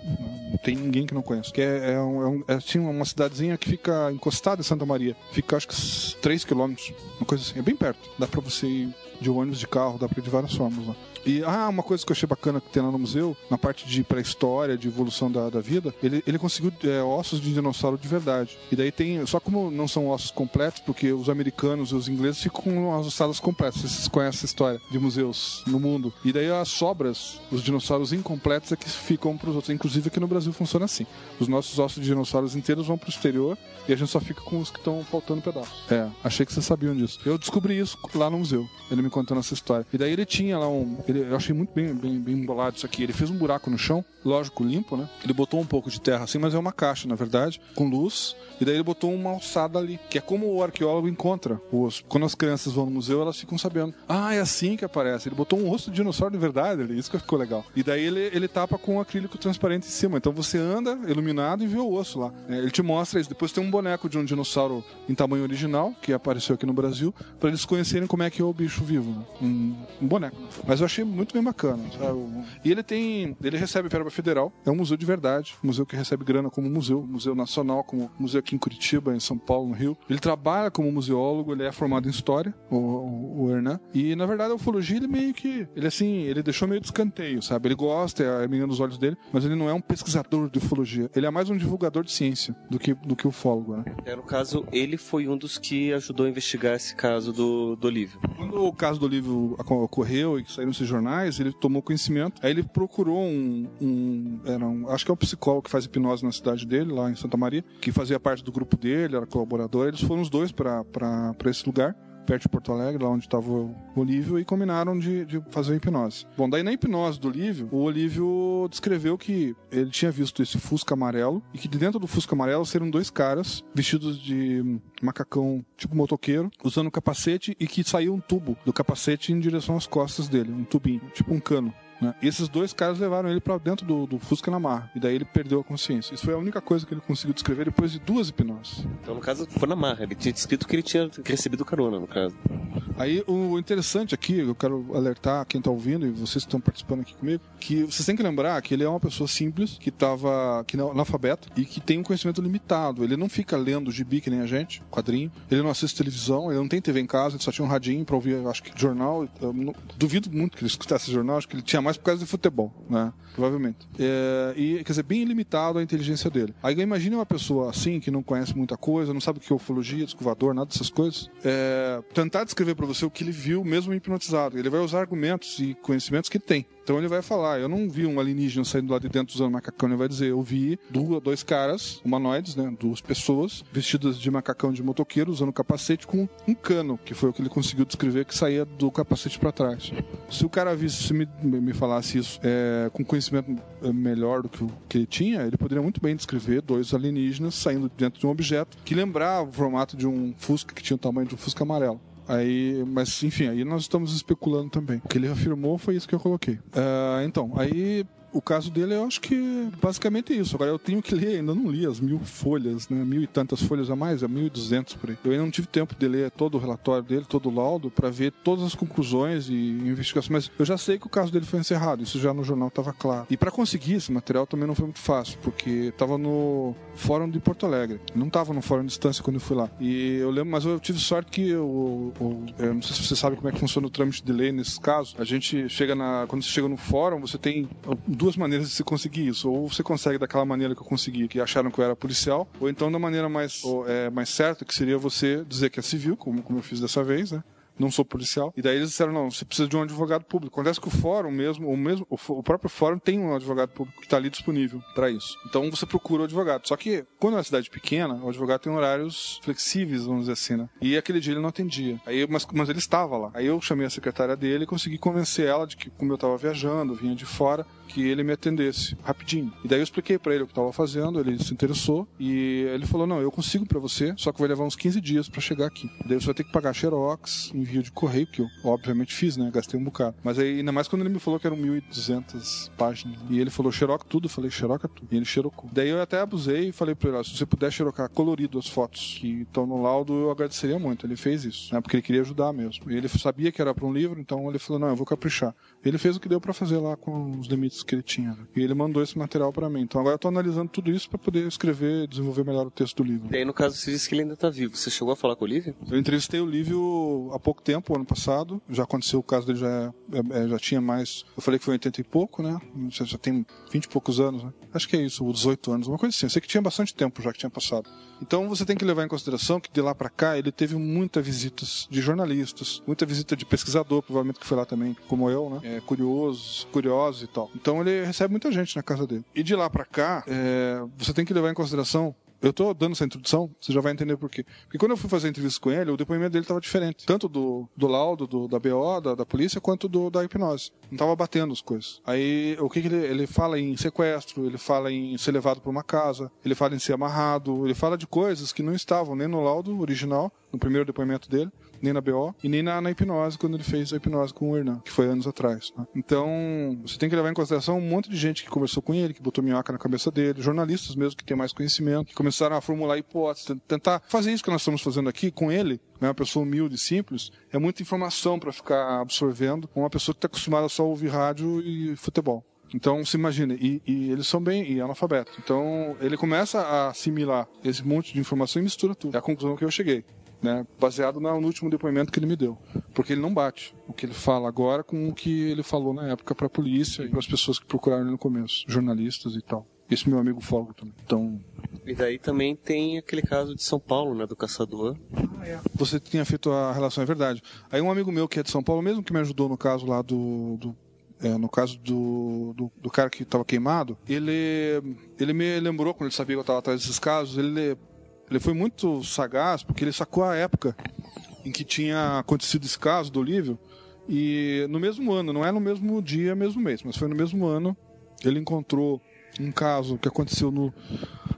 Não tem ninguém que não conhece. Que é, é, é, um, é assim, uma cidadezinha que fica encostada em Santa Maria. Fica acho que 3 quilômetros, uma coisa assim. É bem perto. Dá pra você ir de ônibus, de carro, dá pra ir de várias formas lá. E, ah, uma coisa que eu achei bacana que tem lá no museu, na parte de pré-história, de evolução da, da vida, ele, ele conseguiu é, ossos de dinossauro de verdade. E daí tem, só como não são ossos completos, porque os americanos e os ingleses ficam com as ossadas completas. Vocês conhecem essa história de museus no mundo. E daí as sobras, os dinossauros incompletos é que ficam para os outros. Inclusive aqui no Brasil funciona assim. Os nossos ossos de dinossauros inteiros vão para o exterior e a gente só fica com os que estão faltando pedaços. É, achei que vocês sabiam disso. Eu descobri isso lá no museu, ele me contando essa história. E daí ele tinha lá um. Ele, eu achei muito bem, bem, bem embolado isso aqui. Ele fez um buraco no chão, lógico, limpo, né? Ele botou um pouco de terra assim, mas é uma caixa, na verdade, com luz. E daí ele botou uma alçada ali, que é como o arqueólogo encontra o osso. Quando as crianças vão no museu, elas ficam sabendo. Ah, é assim que aparece. Ele botou um osso de dinossauro de verdade ali, isso que ficou legal. E daí ele, ele tapa com um acrílico transparente em cima. Então você anda iluminado e vê o osso lá. É, ele te mostra isso. Depois tem um boneco de um dinossauro em tamanho original, que apareceu aqui no Brasil, para eles conhecerem como é que é o bicho vivo. né? Um, um boneco. Mas eu achei muito bem bacana. sabe? E ele tem. Ele recebe verba federal, é um museu de verdade, um museu que recebe grana como museu, museu nacional, como museu aqui em Curitiba, em São Paulo, no Rio. Ele trabalha como museólogo, ele é formado em história, o, o, o Hernan. E na verdade a ufologia ele meio que. Ele assim, ele deixou meio de escanteio, sabe? Ele gosta, é a menina dos olhos dele, mas ele não é um pesquisador de ufologia. Ele é mais um divulgador de ciência do que, do que ufólogo, né? É, no caso, ele foi um dos que ajudou a investigar esse caso do, do Olívio. Quando o caso do livro ocorreu e que saíram esses jornais, ele tomou conhecimento. Aí ele procurou um, um, era um. Acho que é um psicólogo que faz hipnose na cidade dele, lá em Santa Maria, que fazia parte do grupo dele, era colaborador. Eles foram os dois para esse lugar perto de Porto Alegre, lá onde estava o Olívio, e combinaram de, de fazer a hipnose. Bom, daí na hipnose do Olívio, o Olívio descreveu que ele tinha visto esse Fusca amarelo e que de dentro do Fusca amarelo seriam dois caras vestidos de macacão tipo motoqueiro, usando capacete e que saiu um tubo do capacete em direção às costas dele, um tubinho, tipo um cano. Né? E esses dois caras levaram ele para dentro do, do Fusca na marra. E daí ele perdeu a consciência. Isso foi a única coisa que ele conseguiu descrever depois de duas hipnoses. Então, no caso, foi na marra. Ele tinha descrito que ele tinha recebido carona, no caso. Aí o interessante aqui, eu quero alertar quem tá ouvindo e vocês que estão participando aqui comigo, que vocês têm que lembrar que ele é uma pessoa simples, que tava que não analfabeto e que tem um conhecimento limitado. Ele não fica lendo gibi que nem a gente, quadrinho. Ele não assiste televisão, ele não tem TV em casa, ele só tinha um radinho pra ouvir, acho que jornal. Eu duvido muito que ele escutasse jornal, acho que ele tinha mais por causa de futebol, né? Provavelmente. É, e, quer dizer, bem limitado a inteligência dele. Aí imagine uma pessoa assim, que não conhece muita coisa, não sabe o que é ufologia, descovador, nada dessas coisas, é, tentar descrever para você o que ele viu, mesmo hipnotizado. Ele vai usar argumentos e conhecimentos que tem. Então ele vai falar, eu não vi um alienígena saindo lá de dentro usando macacão, ele vai dizer, eu vi du- dois caras, humanoides, né, duas pessoas, vestidas de macacão de motoqueiro, usando capacete com um cano, que foi o que ele conseguiu descrever, que saía do capacete para trás. Se o cara visse, se me, me falasse isso é, com conhecimento é, melhor do que o que ele tinha, ele poderia muito bem descrever dois alienígenas saindo de dentro de um objeto que lembrava o formato de um Fusca, que tinha o tamanho de um Fusca amarelo. Aí, mas enfim, aí nós estamos especulando também. O que ele afirmou foi isso que eu coloquei. Ah, então, aí o caso dele eu acho que basicamente isso. Agora eu tenho que ler, ainda não li as mil folhas, né? Mil e tantas folhas a mais, é mil e duzentos por aí. Eu ainda não tive tempo de ler todo o relatório dele, todo o laudo, para ver todas as conclusões e investigações. Mas eu já sei que o caso dele foi encerrado, isso já no jornal estava claro. E para conseguir esse material também não foi muito fácil, porque estava no Fórum de Porto Alegre. Não estava no Fórum de Distância quando eu fui lá. E eu lembro, mas eu tive sorte que o, o- eu não sei se você sabe como é que funciona o trâmite de lei nesses casos. A gente chega na. Quando você chega no fórum, você tem duas maneiras de se conseguir isso. Ou você consegue daquela maneira que eu consegui, que acharam que eu era policial, ou então da maneira mais, ou, é, mais certa, que seria você dizer que é civil, como, como eu fiz dessa vez, né? não sou policial. E daí eles disseram, não, você precisa de um advogado público. Acontece que o fórum mesmo, o mesmo, o, próprio fórum tem um advogado público que está ali disponível para isso. Então você procura o advogado. Só que quando é uma cidade pequena, o advogado tem horários flexíveis, vamos dizer assim, né? E aquele dia ele não atendia. Aí, mas, mas ele estava lá. Aí eu chamei a secretária dele e consegui convencer ela de que, como eu estava viajando, vinha de fora, que ele me atendesse rapidinho. E daí eu expliquei para ele o que estava fazendo, ele se interessou e ele falou: "Não, eu consigo para você, só que vai levar uns 15 dias para chegar aqui. Daí você vai ter que pagar xerox, envio de correio que eu obviamente fiz, né? Gastei um bocado. Mas aí ainda mais quando ele me falou que eram 1200 páginas. E ele falou: "Xerox tudo". Eu falei: "Xeroca tudo". E ele xerocou. Daí eu até abusei e falei para ele: "Ó, se você puder xerocar colorido as fotos que estão no laudo, eu agradeceria muito". Ele fez isso, né? Porque ele queria ajudar mesmo. E ele sabia que era para um livro, então ele falou: "Não, eu vou caprichar". Ele fez o que deu para fazer lá com os limites que ele tinha. né? E ele mandou esse material para mim. Então agora eu tô analisando tudo isso para poder escrever, desenvolver melhor o texto do livro. E aí, no caso, você disse que ele ainda tá vivo. Você chegou a falar com o Olívio? Eu entrevistei o Lívio há pouco tempo, ano passado. Já aconteceu, o caso dele já, é- é- já tinha mais. Eu falei que foi em 80 e pouco, né? Já, já tem 20 e poucos anos, né? Acho que é isso, ou 18 anos, uma coisa assim. Eu sei que tinha bastante tempo já que tinha passado. Então você tem que levar em consideração que de lá para cá ele teve muitas visitas de jornalistas, muita visita de pesquisador, provavelmente que foi lá também, como eu, né? É, curiosos, curiosos e tal. Então ele recebe muita gente na casa dele. E de lá para cá, é, você tem que levar em consideração eu tô dando essa introdução, você já vai entender por quê. Porque quando eu fui fazer a entrevista com ele, o depoimento dele estava diferente. Tanto do, do laudo, do, da BO, da, da polícia, quanto do, da hipnose. Não tava batendo as coisas. Aí, o que, que ele, ele fala em sequestro, ele fala em ser levado para uma casa, ele fala em ser amarrado, ele fala de coisas que não estavam nem no laudo original, no primeiro depoimento dele, nem na BO, e nem na, na hipnose, quando ele fez a hipnose com o Hernan, que foi anos atrás. né? Então, você tem que levar em consideração um monte de gente que conversou com ele, que botou minhoca na cabeça dele, jornalistas mesmo que têm mais conhecimento, que começaram a formular hipóteses, tent- tentar fazer isso que nós estamos fazendo aqui com ele, né, uma pessoa humilde e simples, é muita informação para ficar absorvendo, uma pessoa que está acostumada só a ouvir rádio e futebol. Então, se imagina, e, e eles são bem analfabetos. Então, ele começa a assimilar esse monte de informação e mistura tudo. É a conclusão que eu cheguei. Né, baseado na- no último depoimento que ele me deu. Porque ele não bate o que ele fala agora com o que ele falou na época para a polícia e para as pessoas que procuraram ele no começo, jornalistas e tal. Esse meu amigo Folgo também. Então, E daí também tem aquele caso de São Paulo, né? Do caçador. você tinha feito a relação, é verdade. Aí um amigo meu que é de São Paulo, mesmo que me ajudou no caso lá do. do- é, no caso do, do, do cara que estava queimado, ele, ele me lembrou, quando ele sabia que eu estava atrás desses casos, ele, ele foi muito sagaz, porque ele sacou a época em que tinha acontecido esse caso do Olívio, e no mesmo ano, não é no mesmo dia, mesmo mês, mas foi no mesmo ano, ele encontrou um caso que aconteceu no,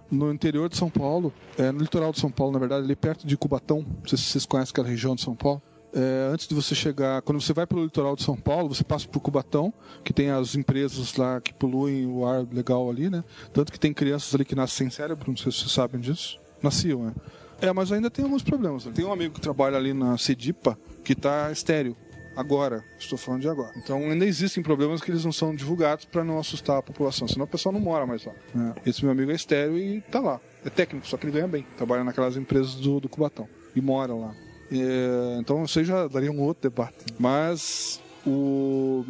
no interior de São Paulo, é, no litoral de São Paulo, na verdade, ali perto de Cubatão. Não sei se vocês conhecem aquela região de São Paulo. É, antes de você chegar, quando você vai pelo litoral de São Paulo, você passa por Cubatão, que tem as empresas lá que poluem o ar legal ali, né? Tanto que tem crianças ali que nascem sem cérebro, não sei se vocês sabem disso. Nasciam, né? É, mas ainda tem alguns problemas. Tem um amigo que trabalha ali na Cedipa que está estéreo. Agora, estou falando de agora. Então ainda existem problemas que eles não são divulgados para não assustar a população, senão o pessoal não mora mais lá. né? Esse meu amigo é estéreo e tá lá. É técnico, só que ele ganha bem. Trabalha naquelas empresas do, do Cubatão e mora lá. É, então isso aí já daria um outro debate. Mas o,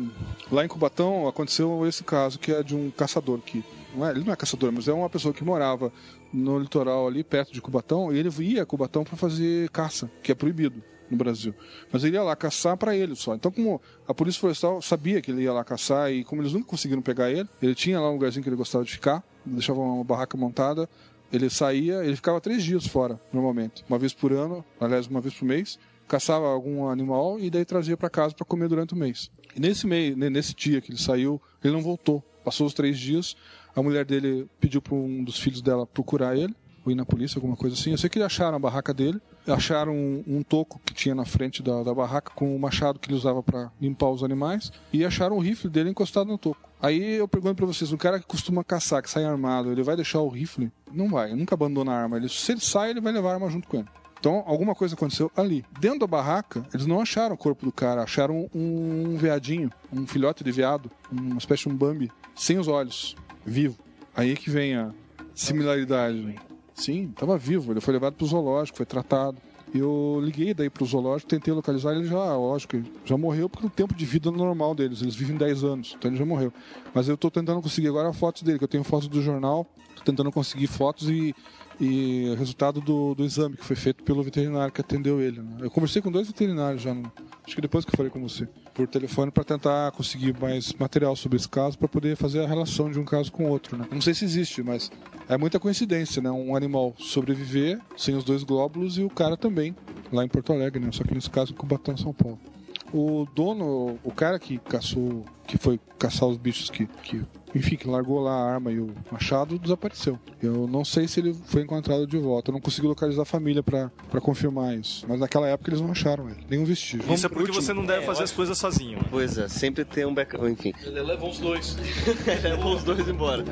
lá em Cubatão aconteceu esse caso que é de um caçador que não é, ele não é caçador, mas é uma pessoa que morava no litoral ali perto de Cubatão ele ia a Cubatão para fazer caça, que é proibido no Brasil. Mas ele ia lá caçar para ele só. Então, como a Polícia Florestal sabia que ele ia lá caçar e como eles nunca conseguiram pegar ele, ele tinha lá um lugarzinho que ele gostava de ficar, deixava uma barraca montada, ele saía, ele ficava três dias fora, normalmente. Uma vez por ano, aliás, uma vez por mês, caçava algum animal e daí trazia para casa para comer durante o mês. E nesse ne- nesse dia que ele saiu, ele não voltou. Passou os três dias, a mulher dele pediu para um dos filhos dela procurar ele, ou ir na polícia, alguma coisa assim. Eu sei que eles acharam a barraca dele, acharam um, um toco que tinha na frente da, da barraca com o machado que ele usava para limpar os animais e acharam o rifle dele encostado no toco. Aí eu pergunto para vocês, um cara que costuma caçar, que sai armado, ele vai deixar o rifle? Não vai, ele nunca abandona a arma. Ele, se ele sai, ele vai levar a arma junto com ele. Então, alguma coisa aconteceu ali. Dentro da barraca, eles não acharam o corpo do cara, acharam um veadinho, um filhote de veado, uma espécie de um Bambi, sem os olhos, vivo. Aí que vem a similaridade. Sim, estava vivo, ele foi levado para o zoológico, foi tratado. Eu liguei daí pro zoológico, tentei localizar ele já, lógico, já morreu porque o tempo de vida normal deles, eles vivem 10 anos, então ele já morreu. Mas eu tô tentando conseguir agora fotos dele, que eu tenho fotos do jornal, tô tentando conseguir fotos e E resultado do, do exame que foi feito pelo veterinário que atendeu ele. Né? Eu conversei com dois veterinários já, no, acho que depois que eu falei com você, por telefone para tentar conseguir mais material sobre esse caso para poder fazer a relação de um caso com o outro. Né? Não sei se existe, mas é muita coincidência, né? Um animal sobreviver sem os dois glóbulos e o cara também, lá em Porto Alegre, né? Só que nesse caso em Cubatão, São Paulo. O dono, o cara que caçou, que foi caçar os bichos que, que enfim, que largou lá a arma e o machado, desapareceu. Eu não sei se ele foi encontrado de volta. Eu não consegui localizar a família para confirmar isso. Mas naquela época eles não acharam ele, nenhum vestígio. Isso é porque você não deve fazer as coisas sozinho. né? Pois é, sempre tem um backup. Enfim, Ele leva os dois. leva os dois embora.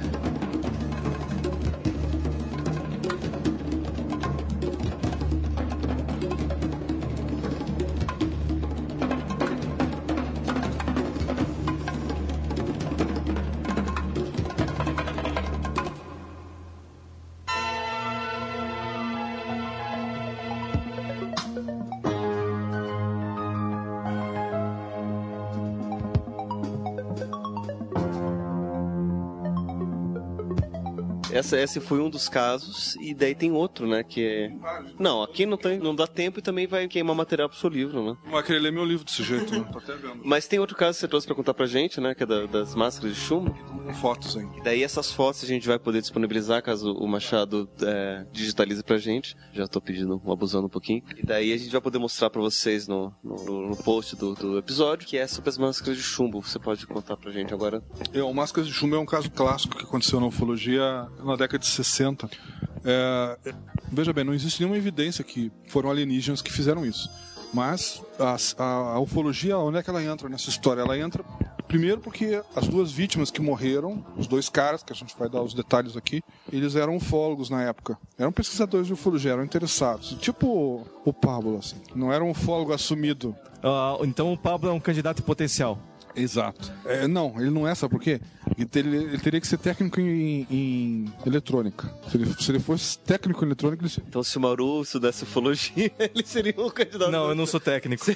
Essa, esse foi um dos casos, e daí tem outro, né? Que é. Não, aqui não, tem, não dá tempo e também vai queimar material pro seu livro, né? Não vai querer ler meu livro desse jeito, né? Tô até vendo. Mas tem outro caso que você trouxe pra contar pra gente, né? Que é da- das máscaras de chumbo. Com fotos aí. E daí essas fotos a gente vai poder disponibilizar caso o Machado é, digitalize pra gente. Já tô pedindo, abusando um pouquinho. E daí a gente vai poder mostrar pra vocês no, no, no post do, do episódio, que é sobre as máscaras de chumbo. Você pode contar pra gente agora? É, o Máscaras de Chumbo é um caso clássico que aconteceu na ufologia na década de 60. É, veja bem, não existe nenhuma evidência que foram alienígenas que fizeram isso. Mas a, a, a ufologia, onde é que ela entra nessa história? Ela entra primeiro porque as duas vítimas que morreram, os dois caras, que a gente vai dar os detalhes aqui, eles eram ufólogos na época. Eram pesquisadores de ufologia, eram interessados. Tipo o Pablo, assim. Não era um ufólogo assumido. Ah, então o Pablo é um candidato potencial. Exato. É, não, ele não é, sabe por quê? Ele, ter- ele teria que ser técnico em, em eletrônica. Se ele, se ele fosse técnico em eletrônica, ele seria. Então, se o Maru estudasse ufologia, ele seria um candidato. Não, eu não sou técnico. Se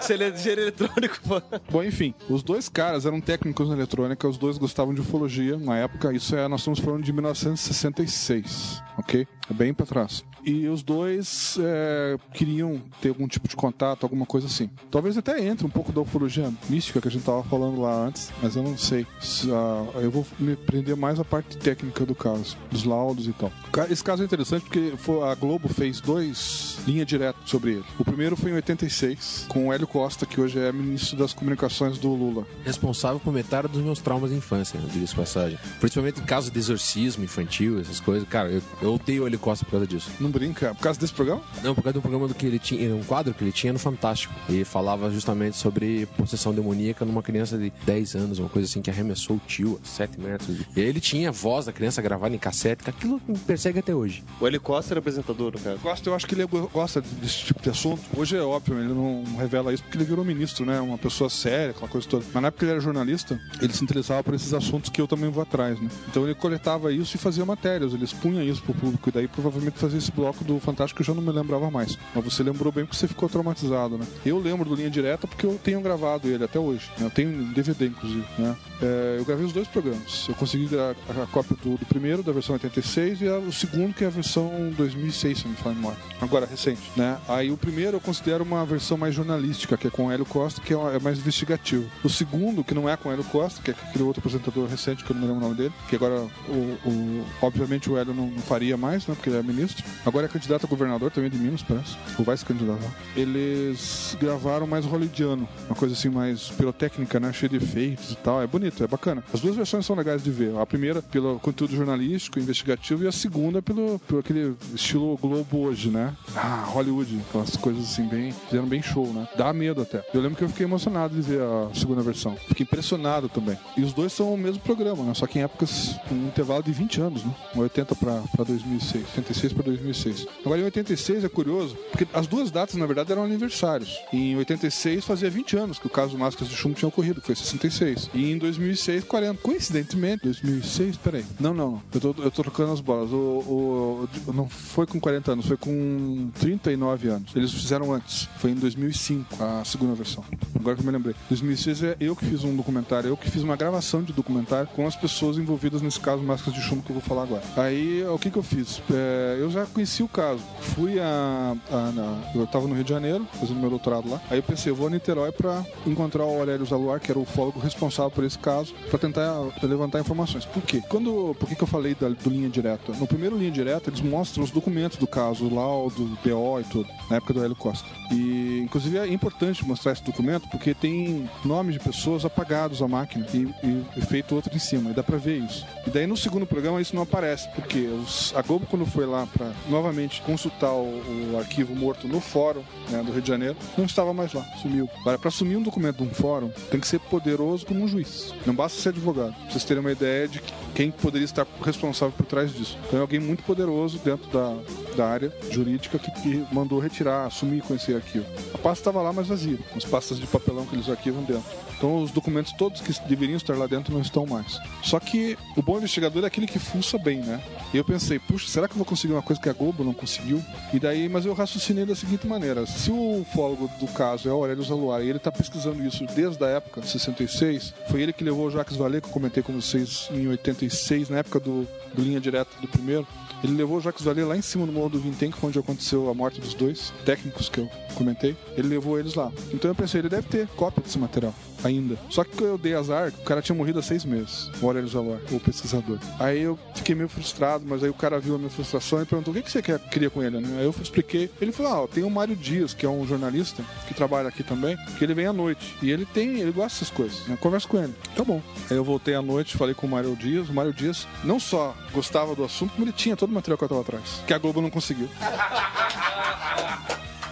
se ele é engenheiro eletrônico, pô. Bom, enfim, os dois caras eram técnicos em eletrônica, os dois gostavam de ufologia na época. Isso é, nós estamos falando de 1966, ok? É bem pra trás. E os dois é, queriam ter algum tipo de contato, alguma coisa assim. Talvez até entre um pouco da ufologia mística que a gente tava falando lá antes, mas eu não sei. Se, ah, eu vou me prender mais a parte técnica do caso, dos laudos e tal. Esse caso é interessante porque a Globo fez dois linha direta sobre ele. O primeiro foi em 86, com o Hélio Costa, que hoje é ministro das comunicações do Lula. Responsável por metade dos meus traumas de infância, eu diria de passagem. Principalmente em caso de exorcismo infantil, essas coisas. Cara, eu, eu odeio o Hélio Costa por causa disso. Não brinca? Por causa desse programa? Não, por causa do programa do que ele tinha, um quadro que ele tinha no Fantástico. E falava justamente sobre possessão demoníaca numa criança de 10 anos, uma coisa assim, que arremessou o tio a 7 metros. E ele tinha a voz da criança gravada em cassete, que aquilo me persegue até hoje. O Hélio Costa era apresentador, no caso. Gosta, eu acho que ele go- gosta desse tipo de assunto. Hoje é óbvio, ele não revela isso porque ele virou ministro, né? Uma pessoa séria, aquela coisa toda. Mas na época que ele era jornalista, ele se interessava por esses assuntos que eu também vou atrás, né? Então ele coletava isso e fazia matérias, ele expunha isso pro público. E daí provavelmente fazia esse bloco do Fantástico que eu já não me lembrava mais. Mas você lembrou bem porque você ficou traumatizado, né? Eu lembro do Linha Direta porque eu tenho gravado ele até hoje. né? Eu tenho DVD, inclusive, né? É, eu gravei os dois programas. Eu consegui a, a cópia do, do primeiro, da versão 86, e a- o segundo, que é a versão 2006, se não me falha a memória. Agora, recente, né? Aí o primeiro eu considero uma versão mais jornalística, que é com o Hélio Costa, que é, é mais investigativo. O segundo, que não é com o Hélio Costa, que é aquele outro apresentador recente, que eu não me lembro o nome dele, que agora, o, o- obviamente, o Hélio não, não faria mais, né? Porque ele é ministro. Agora é candidato a governador também de Minas, parece. Ou vai se candidatar. Eles gravaram mais hollywoodiano, uma coisa assim mais pirotécnica, né? Cheia de efeitos e tal. É bonito, é bacana. As duas versões são legais de ver. A primeira pelo conteúdo jornalístico, investigativo, e a segunda pelo, pelo aquele estilo Globo hoje, né? Ah, Hollywood, aquelas coisas assim, bem. Fizeram bem show, né? Dá medo até. Eu lembro que eu fiquei emocionado de ver a segunda versão. Fiquei impressionado também. E os dois são o mesmo programa, né? Só que em épocas, um intervalo de 20 anos, né? 80 pra, pra 2006. 86 pra 2006. Agora em 86 é curioso, porque as duas datas, na verdade, eram aniversários. Em 86 fazia 20 anos que o caso Máscaras de Chumbo tinha ocorrido, que foi 66. E em 2006, 40. Coincidentemente, 2006, peraí. Não, não, não. Eu tô, eu tô trocando as bolas. O, o- o- não foi com 40 anos, foi com 39 anos. Eles fizeram antes. Foi em 2005, a segunda versão. Agora que eu me lembrei. 2006 é eu que fiz um documentário, eu que fiz uma gravação de documentário com as pessoas envolvidas nesse caso Máscaras de Chumbo que eu vou falar agora. Aí, o que que eu fiz? É, eu já conheci o caso. Fui a. a- eu estava no Rio de Janeiro, fazendo meu doutorado lá. Aí eu pensei, eu vou a Niterói para encontrar o Aurélio Zaluar, que era o fólogo responsável por esse caso, para tentar levantar informações. Por quê? Quando, por que, que eu falei da, do linha direta? No primeiro linha direta, eles mostram os documentos do caso, o laudo, o BO e tudo, na época do Hélio Costa. E, inclusive, é importante mostrar esse documento porque tem nomes de pessoas apagados à máquina e, e- e feito outro em cima, e dá pra ver isso. E daí no segundo programa isso não aparece, porque os- a Globo, quando foi lá para novamente consultar o, o arquivo morto no fórum né, do Rio de Janeiro, não estava mais lá, sumiu. Para assumir um documento de um fórum, tem que ser poderoso como um juiz. Não basta ser advogado. Pra vocês terem uma ideia de que- quem poderia estar responsável por trás disso. Então é alguém muito poderoso dentro da, da área jurídica que, que mandou retirar, assumir com esse arquivo. A pasta estava lá, mas vazia, com as pastas de papelão que eles arquivam dentro. Então os documentos todos que deveriam estar lá dentro não estão mais. Só que o bom investigador é aquele que fuça bem, né? E eu pensei, puxa, será que eu vou conseguir uma coisa que a Globo não conseguiu? E daí, mas eu raciocinei da seguinte maneira: se o fólogo do caso é o Aurélio Zaluar e ele está pesquisando isso desde a época de 66, foi ele que levou o Jacques Vallée, que eu comentei com vocês em 86, na época do, do Linha Direta do primeiro. Ele levou o Jacques Vallée lá em cima no Morro do Vintém, que foi onde aconteceu a morte dos dois técnicos que eu comentei. Ele levou eles lá. Então eu pensei, ele deve ter cópia desse material ainda. Só que eu dei azar, o cara tinha morrido há seis meses, o Aurélio Zaluar, o pesquisador. Aí eu fiquei meio frustrado, mas aí o cara viu a minha frustração e perguntou o que, você quer, queria com ele? Aí eu expliquei. Ele falou, ah, ó, tem o Mário Dias, que é um jornalista que trabalha aqui também, que ele vem à noite. E ele tem, ele gosta dessas coisas, né? Conversa com ele. Tá bom. Aí eu voltei à noite, falei com o Mário Dias. O Mário Dias não só gostava do assunto, como ele tinha todo o material que eu tava atrás, que a Globo não conseguiu.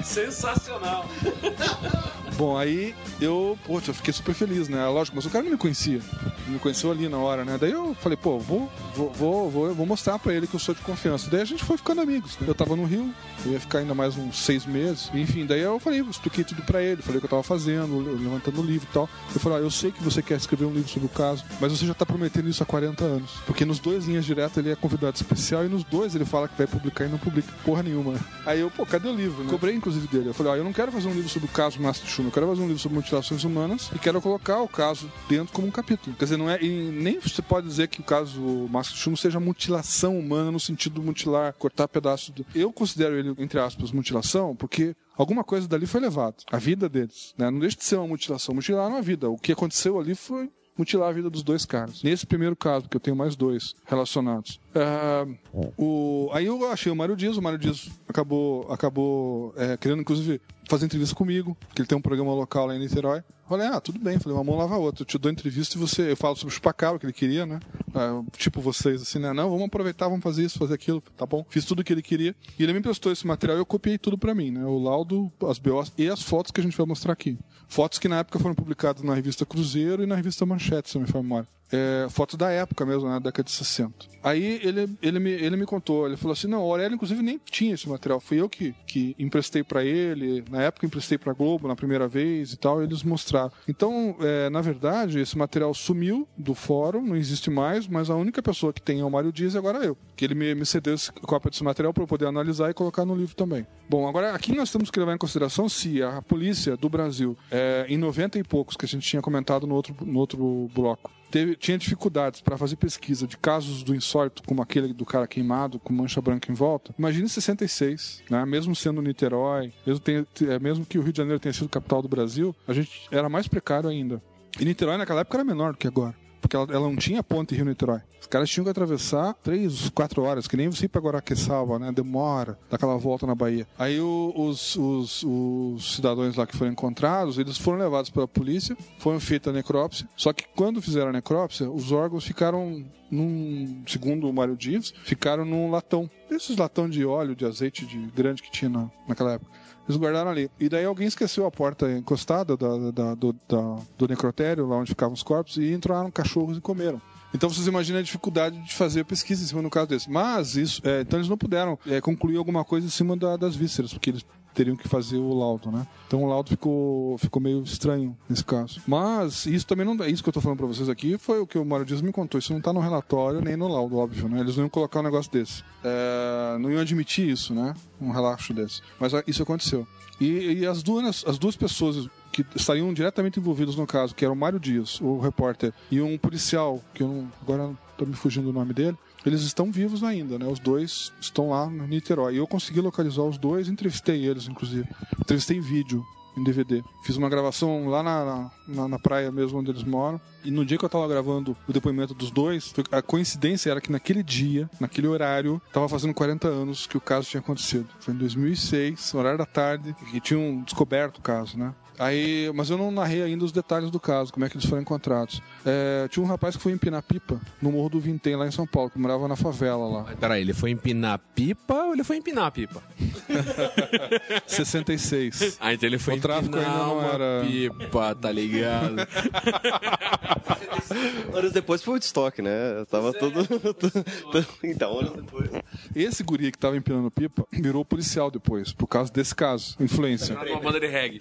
Sensacional. Bom, aí eu, pô, eu fiquei super feliz, né? Lógico, mas o cara não me conhecia. Me conheceu ali na hora, né? Daí eu falei, pô, vou, vou, vou, vou, mostrar pra ele que eu sou de confiança. Daí a gente foi ficando amigos. né? Eu tava no Rio, eu ia ficar ainda mais uns seis meses. Enfim, daí eu falei, expliquei tudo pra ele, falei o que eu tava fazendo, levantando o livro e tal. Eu falei, ó, eu sei que você quer escrever um livro sobre o caso, mas você já tá prometendo isso há 40 anos. Porque nos dois linhas diretas ele é convidado especial e nos dois ele fala que vai publicar e não publica porra nenhuma. Aí eu, pô, cadê o livro? Né? Cobrei inclusive dele. Eu falei, ó, eu não quero fazer um livro sobre o caso de Chuma, eu quero fazer um livro sobre mutilações humanas e quero colocar o caso dentro como um capítulo. Quer dizer, não é. Nem você pode dizer que o caso Márcio de seja mutilação humana no sentido de mutilar, cortar pedaços do. Eu considero ele, entre aspas, mutilação, porque alguma coisa dali foi levada. A vida deles. Né? Não deixa de ser uma mutilação. Mutilaram a vida. O que aconteceu ali foi mutilar a vida dos dois caras. Nesse primeiro caso, porque eu tenho mais dois relacionados. Ah, o, aí eu achei o Mário Dias, o Mário Dias acabou, acabou é, querendo, inclusive, fazer entrevista comigo, que ele tem um programa local lá em Niterói. Falei, ah, tudo bem. Falei, uma mão lava a outra. Eu te dou entrevista e você. Eu falo sobre o chupacabra que ele queria, né? Ah, tipo vocês, assim, né? Não, vamos aproveitar, vamos fazer isso, fazer aquilo, tá bom? Fiz tudo o que ele queria. E ele me emprestou esse material e eu copiei tudo pra mim, né? O laudo, as BOs e as fotos que a gente vai mostrar aqui. Fotos que na época foram publicadas na revista Cruzeiro e na revista Manchete, se não me for. É, fotos da época mesmo, na década de 60. Aí ele, ele, me, ele me contou, ele falou assim, não, o Aurélio inclusive nem tinha esse material, fui eu que, que emprestei pra ele, na época emprestei pra Globo na primeira vez e tal, e eles mostraram. Então, é, na verdade, esse material sumiu do fórum, não existe mais, mas a única pessoa que tem é o Mário Dias e agora eu. Que ele me, me cedeu esse, cópia desse material para eu poder analisar e colocar no livro também. Bom, agora aqui nós temos que levar em consideração se a polícia do Brasil, é, em 90 e poucos, que a gente tinha comentado no outro, no outro bloco, teve, tinha dificuldades para fazer pesquisa de casos do insólito, como aquele do cara queimado com mancha branca em volta. Imagine 66, né? mesmo sendo Niterói, mesmo, tenha- é, mesmo que o Rio de Janeiro tenha sido capital do Brasil, a gente era mais precário ainda. E Niterói naquela época era menor do que agora. Porque ela, ela não tinha ponte Rio-Niterói. Os caras tinham que atravessar três, quatro horas, que nem você ir pra Guaraqueçaba, né? Demora, dá aquela volta na Bahia. Aí o- os, os, os cidadãos lá que foram encontrados, eles foram levados pela polícia, foram feita a necrópsia. Só que quando fizeram a necrópsia, os órgãos ficaram num, segundo o Mário Dias, ficaram num latão. Esses latão de óleo, de azeite de grande que tinha na, naquela época. Eles guardaram ali. E daí alguém esqueceu a porta encostada da, da- do, da- do necrotério, lá onde ficavam os corpos, e entraram cachorros e comeram. Então vocês imaginam a dificuldade de fazer pesquisa em cima do caso desse. Mas isso, é, então eles não puderam é, concluir alguma coisa em cima da- das vísceras, porque eles teriam que fazer o laudo, né? Então o laudo ficou, ficou meio estranho nesse caso. Mas isso também não é isso que eu tô falando pra vocês aqui, foi o que o Mário Dias me contou. Isso não tá no relatório nem no laudo, óbvio, né? Eles não iam colocar um negócio desse. É, não iam admitir isso, né? Um relaxo desse. Mas ah, isso aconteceu. E, e as, duas, as duas pessoas que estariam diretamente envolvidas no caso, que era o Mário Dias, o repórter, e um policial, que eu não, agora tá me fugindo o nome dele. Eles estão vivos ainda, né? Os dois estão lá no Niterói. E eu consegui localizar os dois, entrevistei eles, inclusive. Entrevistei em vídeo, em DVD. Fiz uma gravação lá na, na, na praia mesmo onde eles moram. E no dia que eu tava gravando o depoimento dos dois, a coincidência era que naquele dia, naquele horário, tava fazendo 40 anos que o caso tinha acontecido. Foi em 2006, horário da tarde, e tinham descoberto o caso, né? Aí, mas eu não narrei ainda os detalhes do caso, como é que eles foram encontrados. É, tinha um rapaz que foi empinar pipa no Morro do Vintém, lá em São Paulo, que morava na favela lá. Peraí, ele foi empinar pipa ou ele foi empinar pipa? 66. Ah, então ele foi O tráfico empinar ainda não uma era- pipa, tá ligado? Anos depois foi o estoque, né? Tava tudo. então, anos depois. Esse guri que tava empinando pipa virou policial depois, por causa desse caso, influência. Uma banda de reggae.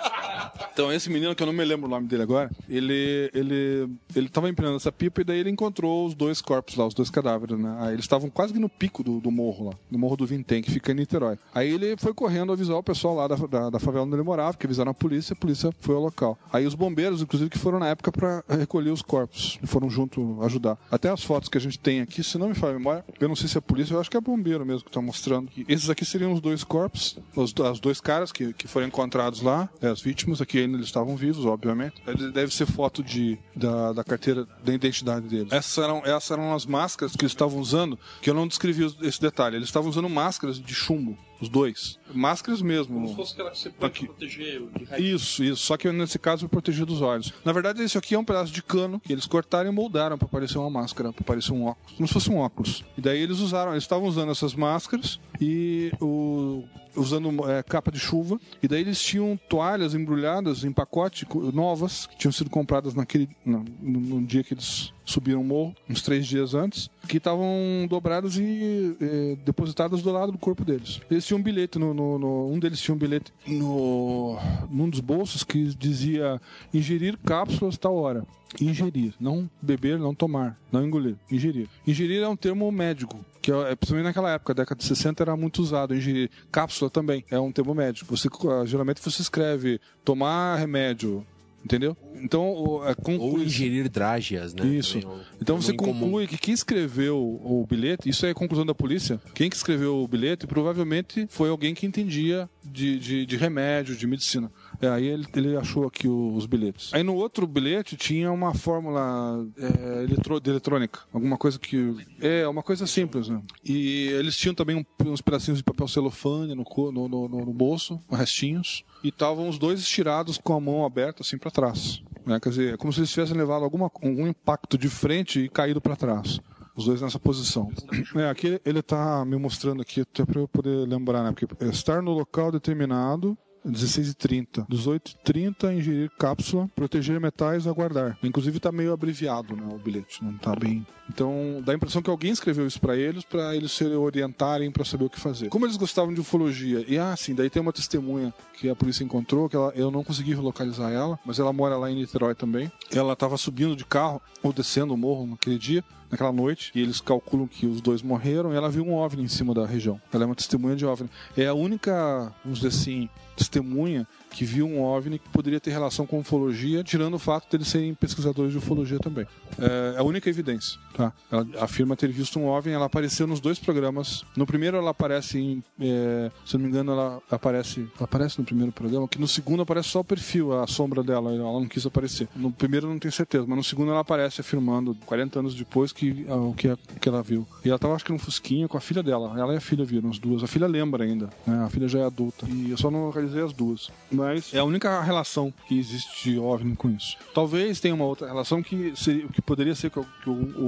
Então, esse menino, que eu não me lembro o nome dele agora, ele, ele, ele tava empinando essa pipa e daí ele encontrou os dois corpos lá, os dois cadáveres, né? Aí eles estavam quase que no pico do, do morro lá, no morro do Vintém, que fica em Niterói. Aí ele foi correndo avisar o pessoal lá da, da, da favela onde ele morava, que avisaram a polícia, a polícia foi ao local. Aí os bombeiros, inclusive, que foram na época pra recolher os corpos, foram junto ajudar. Até as fotos que a gente tem aqui, se não me falha a memória, eu não sei se é polícia, eu acho que é bombeiro mesmo que tá mostrando. que Esses aqui seriam os dois corpos, os, os dois caras que, que foram encontrados lá, é, as vítimas, aqui ainda eles estavam vivos, obviamente. Ele Deve ser foto de, da, da carteira, da identidade deles. Essas eram, essas eram as máscaras que eles estavam usando, que eu não descrevi esse detalhe. Eles estavam usando máscaras de chumbo, os dois. Máscaras mesmo. Como se fosse aquela que você Aqui. pra proteger de raio. Isso, isso. Só que nesse caso protegido dos olhos. Na verdade, esse aqui é um pedaço de cano que eles cortaram e moldaram pra parecer uma máscara, pra parecer um óculos. Como se fosse um óculos. E daí eles usaram, eles estavam usando essas máscaras e o, usando é, capa de chuva. E daí eles tinham toalhas embrulhadas em pacote co- novas que tinham sido compradas naquele no, no- dia que eles subiram o morro, uns três dias antes, que estavam dobradas e depositadas do lado do corpo deles. Eles tinham um bilhete no, no- no- um deles tinha um bilhete no num dos bolsos que dizia ingerir cápsulas tal hora. Ingerir, não beber, não tomar, não engolir, ingerir. Ingerir é um termo médico, que é, principalmente naquela época, década de 60 era muito usado, ingerir. Cápsula também é um termo médico. Você ah, geralmente você escreve tomar remédio, entendeu? Então, o- é, conclui- Ou ingerir drágeas, né? isso. Também é Então você incomum. conclui que quem escreveu o bilhete, isso é a conclusão da polícia, quem que escreveu o bilhete provavelmente foi alguém que entendia de, de, de remédio, de medicina. É, aí ele, ele achou aqui os bilhetes. Aí no outro bilhete tinha uma fórmula é, eletro- de eletrônica, alguma coisa que... É, uma coisa simples, né? E eles tinham também um- uns pedacinhos de papel celofane no, no, no- no bolso, restinhos, e estavam os dois estirados com a mão aberta assim para trás. Né? Quer dizer, é como se eles tivessem levado alguma, algum impacto de frente e caído para trás. Os dois nessa posição. É, aqui ele está me mostrando aqui, até para eu poder lembrar, né? Porque é estar no local determinado 16h30. 18h30, ingerir cápsula, proteger metais, aguardar. Inclusive tá meio abreviado, né, o bilhete, não tá bem. Então, dá a impressão que alguém escreveu isso para eles, para eles se orientarem para saber o que fazer. Como eles gostavam de ufologia, e ah, sim, daí tem uma testemunha que a polícia encontrou, que ela, eu não consegui localizar ela, mas ela mora lá em Niterói também. Ela estava subindo de carro ou descendo o morro naquele dia, naquela noite, e eles calculam que os dois morreram, e ela viu um OVNI em cima da região. Ela é uma testemunha de OVNI. É a única, vamos dizer assim, testemunha que viu um OVNI que poderia ter relação com ufologia, tirando o fato de eles serem pesquisadores de ufologia também. É a única evidência, tá? Ela afirma ter visto um OVNI, ela apareceu nos dois programas. No primeiro ela aparece em, é, se eu não me engano, ela aparece, ela aparece no primeiro programa, que no segundo aparece só o perfil, a sombra dela, ela não quis aparecer. No primeiro eu não tenho certeza, mas no segundo ela aparece afirmando, 40 anos depois, que ah, o que, a- que ela viu. E ela tava, acho que num fusquinha com a filha dela. Ela e a filha viram as duas. A filha lembra ainda, né? A filha já é adulta. E eu só não localizei as duas. Mas é a única relação que existe de OVNI com isso. Talvez tenha uma outra relação que, seria, que poderia ser que, o,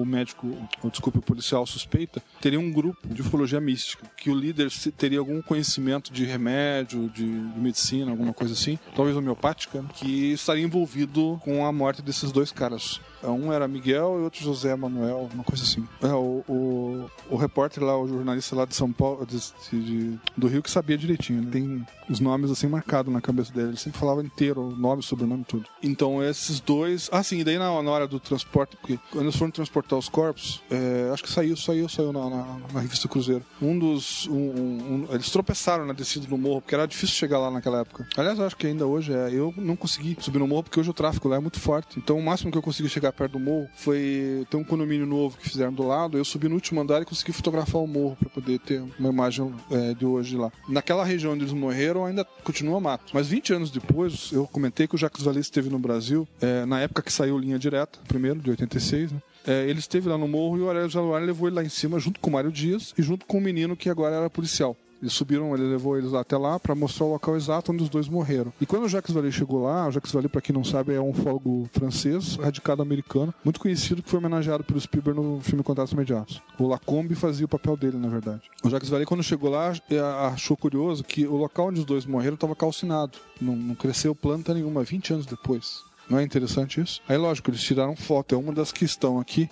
o- médico, ou desculpe, o policial suspeita, teria um grupo de ufologia mística, que o líder teria algum conhecimento de remédio, de, de medicina, alguma coisa assim, talvez homeopática, que estaria envolvido com a morte desses dois caras. Um era Miguel e outro José Manuel, uma coisa assim. É, o, o, o repórter lá, o jornalista lá de São Paulo, de- de- do Rio, que sabia direitinho. né? Tem os nomes assim marcados na cabeça cabeça dele. Ele sempre falava inteiro, nome, sobrenome, tudo. Então esses dois. Ah, sim, e daí na, na hora do transporte, porque quando eles foram transportar os corpos, é, acho que saiu, saiu, saiu na, na, na revista Cruzeiro. Um dos. um- um- eles tropeçaram na descida do morro, porque era difícil chegar lá naquela época. Aliás, acho que ainda hoje é. Eu não consegui subir no morro porque hoje o tráfego lá é muito forte. Então o máximo que eu consegui chegar perto do morro foi ter um condomínio novo que fizeram do lado. Eu subi no último andar e consegui fotografar o morro para poder ter uma imagem é, de hoje lá. Naquela região onde eles morreram ainda continua mato. Mas 20 anos depois, eu comentei que o Jacques Vallée esteve no Brasil, é, na época que saiu Linha Direta, primeiro, de 86, né? É, ele esteve lá no morro e o Aurélio Januário levou ele lá em cima junto com o Mário Dias e junto com o menino que agora era policial. Eles subiram, ele levou eles até lá para mostrar o local exato onde os dois morreram. E quando o Jacques Vallée chegou lá, o Jacques Vallée, para quem não sabe, é um ufólogo francês, radicado americano, muito conhecido, que foi homenageado pelo Spielberg no filme Contatos Imediatos. O Lacombe fazia o papel dele, na verdade. O Jacques Vallée, quando chegou lá, é, achou curioso que o local onde os dois morreram estava calcinado. Não, não cresceu planta nenhuma, 20 anos depois. Não é interessante isso? Aí, lógico, eles tiraram foto. É uma das que estão aqui.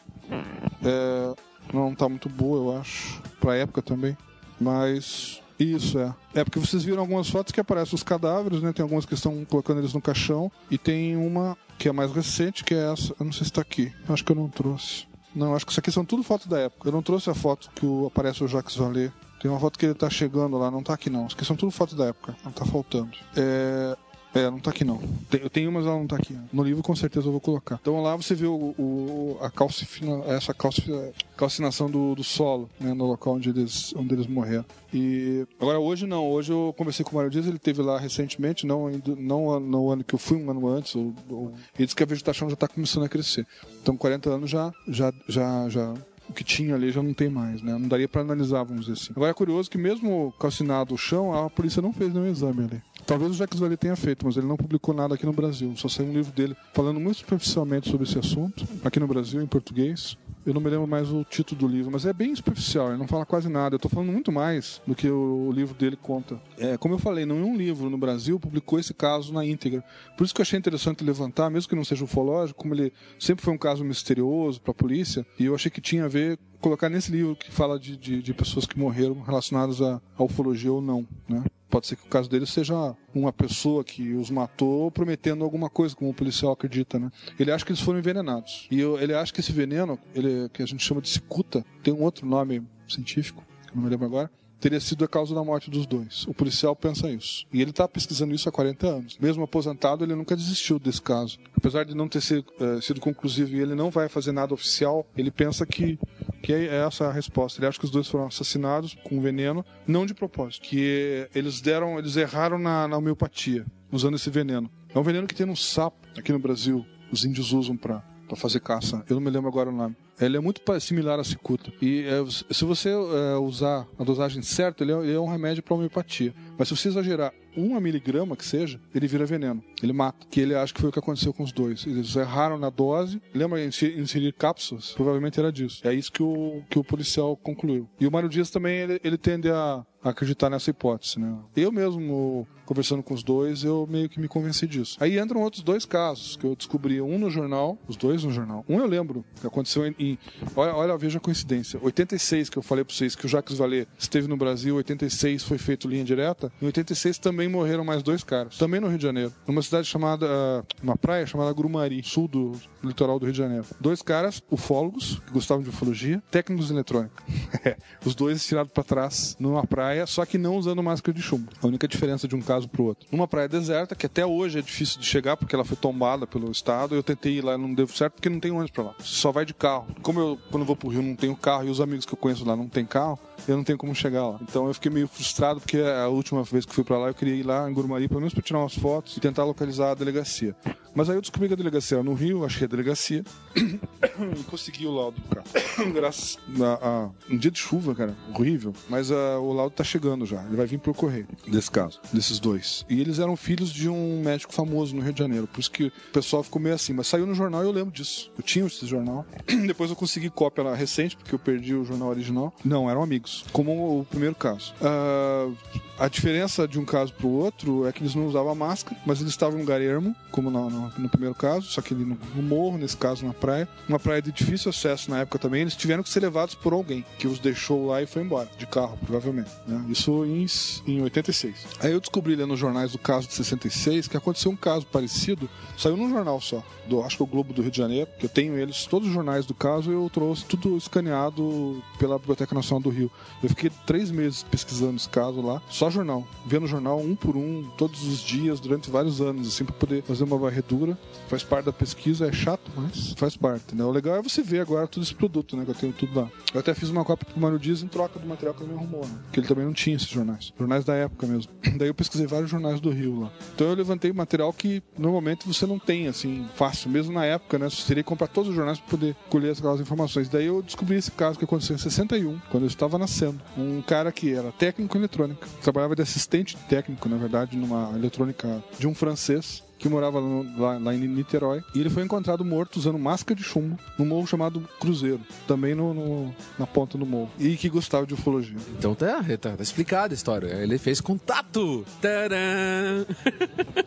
É, não tá muito boa, eu acho. Pra época também. Mas. Isso é. É porque vocês viram algumas fotos que aparecem os cadáveres, né? Tem algumas que estão colocando eles no caixão. E tem uma que é mais recente, que é essa. Eu não sei se tá aqui. Acho que eu não trouxe. Não, acho que isso aqui são tudo fotos da época. Eu não trouxe a foto que aparece o Jacques Vallée. Tem uma foto que ele tá chegando lá, não tá aqui não. Isso aqui são tudo fotos da época. Não tá faltando. É. É, não tá aqui não. Eu tenho, mas ela não tá aqui. No livro com certeza eu vou colocar. Então lá você vê o, o- a calcifina, essa calci- calcinação do, do solo, né, no local onde eles, onde eles morreram. E agora hoje não, hoje eu conversei com o Mário Dias, ele teve lá recentemente, não, não no ano que eu fui, um ano antes, ou- ou- ele disse que a vegetação já está começando a crescer. Então 40 anos já, já, já, já o que tinha ali já não tem mais, né? Não daria para analisar, vamos dizer assim. Agora é curioso que mesmo calcinado o chão, a polícia não fez nenhum exame ali. Talvez o Jacques Vallée tenha feito, mas ele não publicou nada aqui no Brasil. Só saiu um livro dele falando muito superficialmente sobre esse assunto, aqui no Brasil, em português. Eu não me lembro mais o título do livro, mas é bem superficial, ele não fala quase nada. Eu tô falando muito mais do que o, livro dele conta. É, como eu falei, nenhum livro no Brasil publicou esse caso na íntegra. Por isso que eu achei interessante levantar, mesmo que não seja ufológico, como ele sempre foi um caso misterioso para a polícia, e eu achei que tinha a ver colocar nesse livro que fala de, de, de pessoas que morreram relacionadas à, à ufologia ou não, né? Pode ser que o caso dele seja uma pessoa que os matou prometendo alguma coisa, como o policial acredita, né? Ele acha que eles foram envenenados. E ele acha que esse veneno, ele, que a gente chama de cicuta, tem um outro nome científico, que eu não me lembro agora, teria sido a causa da morte dos dois. O policial pensa isso. E ele está pesquisando isso há 40 anos. Mesmo aposentado, ele nunca desistiu desse caso. Apesar de não ter sido, eh, sido conclusivo e ele não vai fazer nada oficial, ele pensa que, que é essa a resposta. Ele acha que os dois foram assassinados com veneno, não de propósito. Que eles deram, eles erraram na, na homeopatia, usando esse veneno. É um veneno que tem no sapo aqui no Brasil. Os índios usam para para fazer caça. Eu não me lembro agora o nome. Ele é muito similar à cicuta. E é, se você é, usar a dosagem certa, ele é, ele é um remédio para homeopatia. Mas se você exagerar uma miligrama que seja, ele vira veneno. Ele mata. Que ele acha que foi o que aconteceu com os dois. Eles erraram na dose. Lembra inserir, inserir cápsulas? Provavelmente era disso. É isso que o, que o policial concluiu. E o Mário Dias também, ele, ele tende a acreditar nessa hipótese, né? Eu mesmo, conversando com os dois, eu meio que me convenci disso. Aí entram outros dois casos que eu descobri, um no jornal, os dois no jornal. Um eu lembro, que aconteceu em... em- olha, olha, veja a coincidência. 86, que eu falei pra vocês, que o Jacques Vallée esteve no Brasil, 86 foi feito linha direta. Em 86 também morreram mais dois caras, também no Rio de Janeiro. Numa cidade chamada... ah, uma praia chamada Grumari, sul do litoral do Rio de Janeiro. Dois caras, ufólogos, que gostavam de ufologia, técnicos de eletrônica. Os dois tirados pra trás numa praia, só que não usando máscara de chumbo. A única diferença de um caso pro outro. Numa praia deserta, que até hoje é difícil de chegar porque ela foi tombada pelo estado. Eu tentei ir lá, não deu certo porque não tem ônibus pra lá. Só vai de carro. Como eu, quando eu vou pro Rio, não tenho carro e os amigos que eu conheço lá não tem carro, eu não tenho como chegar lá. Então eu fiquei meio frustrado porque a última vez que fui pra lá eu queria ir lá em Gurumari pelo menos pra tirar umas fotos e tentar localizar a delegacia. Mas aí eu descobri que a delegacia era no Rio, achei a delegacia e consegui o laudo do carro. Graças a, a um dia de chuva, cara, horrível. Mas ah, o laudo tá chegando já. Ele vai vir pro correio desse caso, desses dois. E eles eram filhos de um médico famoso no Rio de Janeiro. Por isso que o pessoal ficou meio assim. Mas saiu no jornal e eu lembro disso. Eu tinha esse jornal. Depois eu consegui cópia lá recente, porque eu perdi o jornal original. Não, eram amigos. Como o primeiro caso. Ah, A diferença de um caso pro outro é que eles não usavam máscara, mas eles estavam em um lugar ermo, como no, no- primeiro caso, só que ali no, no morro, nesse caso na praia. Uma praia de difícil acesso na época também. Eles tiveram que ser levados por alguém que os deixou lá e foi embora, de carro, provavelmente. né? Isso em, em 86. Aí eu descobri lendo nos jornais do caso de 66 que aconteceu um caso parecido, saiu num jornal só, do, acho que o Globo do Rio de Janeiro, que eu tenho eles, todos os jornais do caso, eu trouxe tudo escaneado pela Biblioteca Nacional do Rio. Eu fiquei três meses pesquisando esse caso lá, só jornal, vendo jornal um por um, todos os dias, durante vários anos, assim, pra poder fazer uma varredura. Faz parte da pesquisa, é chato, mas faz parte, né? O legal é você ver agora todo esse produto, né? Que eu tenho tudo lá. Eu até fiz uma cópia pro Mário Dias em troca do material que ele me arrumou, né? Porque ele também não tinha esses jornais. Jornais da época mesmo. Daí eu pesquisei vários jornais do Rio lá. Então eu levantei material que normalmente você não tem, assim, fácil. Mesmo na época, né? Você teria que comprar todos os jornais para poder colher aquelas informações. Daí eu descobri esse caso que aconteceu em 61, quando eu estava nascendo. Um cara que era técnico em eletrônica. Trabalhava de assistente técnico, na verdade, numa eletrônica de um francês que morava no- lá, lá em Niterói. E ele foi encontrado morto usando máscara de chumbo num morro chamado Cruzeiro, também no, no- na ponta do morro. E que gostava de ufologia. Então tá, tá, tá explicada a história. Ele fez contato. Tadã!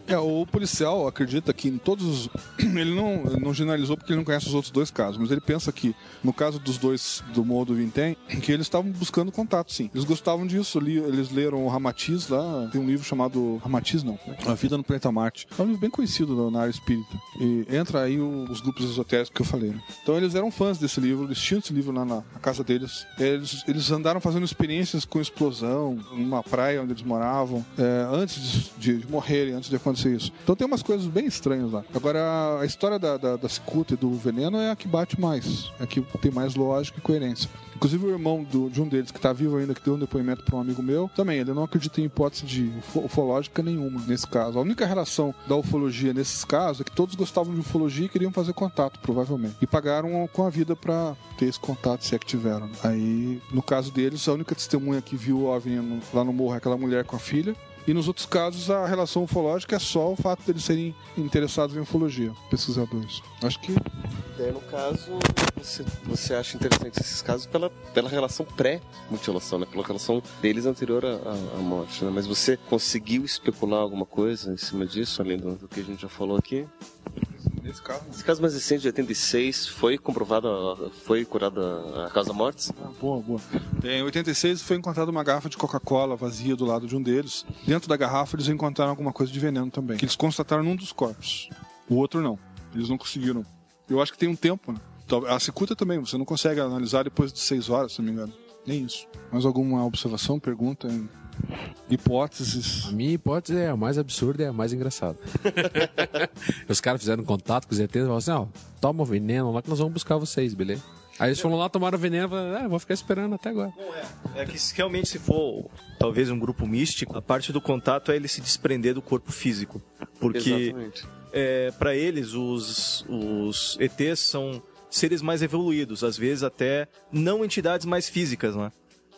É, o policial acredita que em todos os. Ele não, não generalizou porque ele não conhece os outros dois casos, mas ele pensa que, no caso dos dois do Morro do Vintém, que eles estavam buscando contato, sim. Eles gostavam disso, li- eles leram o Ramatiz lá, tem um livro chamado Ramatiz, não, A Vida no Planeta Marte. É um livro bem conhecido na- na área espírita. E entra aí os grupos esotéricos que eu falei. né? Então eles eram fãs desse livro, eles tinham esse livro lá na, na casa deles. Eles, eles andaram fazendo experiências com explosão numa praia onde eles moravam, é, antes de, de morrerem, antes de acontecer isso. Então tem umas coisas bem estranhas lá. Agora, a história da, da, da cicuta e do veneno é a que bate mais, é a que tem mais lógica e coerência. Inclusive o irmão do- de um deles, que está vivo ainda, que deu um depoimento para um amigo meu, também, ele não acredita em hipótese de ufo- ufológica nenhuma nesse caso. A única relação da ufologia nesses casos é que todos gostavam de ufologia e queriam fazer contato, provavelmente. E pagaram com a vida para ter esse contato, se é que tiveram. Aí, no caso deles, a única testemunha que viu o OVNI lá no morro é aquela mulher com a filha. E nos outros casos, a relação ufológica é só o fato deles serem interessados em ufologia, pesquisadores. Acho que É, no caso, você, você acha interessante esses casos pela, pela relação pré-mutilação, né? Pela relação deles anterior à morte, né? Mas você conseguiu especular alguma coisa em cima disso, além do, do que a gente já falou aqui? Nesse caso. Esse caso mais recente, de 86, foi comprovada, foi curada a causa da morte? Ah, boa, boa. Em 86 foi encontrada uma garrafa de Coca-Cola vazia do lado de um deles. Dentro da garrafa eles encontraram alguma coisa de veneno também, que eles constataram num dos corpos. O outro não. Eles não conseguiram. Eu acho que tem um tempo, né? A cicuta também, você não consegue analisar depois de seis horas, se não me engano. Nem isso. Mais alguma observação, pergunta, hipóteses? A minha hipótese é a mais absurda e a mais engraçada. os caras fizeram contato com os ETs e falaram assim: ó, toma o veneno lá que nós vamos buscar vocês, beleza? Aí eles foram lá, tomaram o veneno e falaram: ah, vou ficar esperando até agora. É que se realmente se for talvez um grupo místico, a parte do contato é ele se desprender do corpo físico. Porque Exatamente. é, para eles os, os ETs são seres mais evoluídos, às vezes até não entidades mais físicas, né?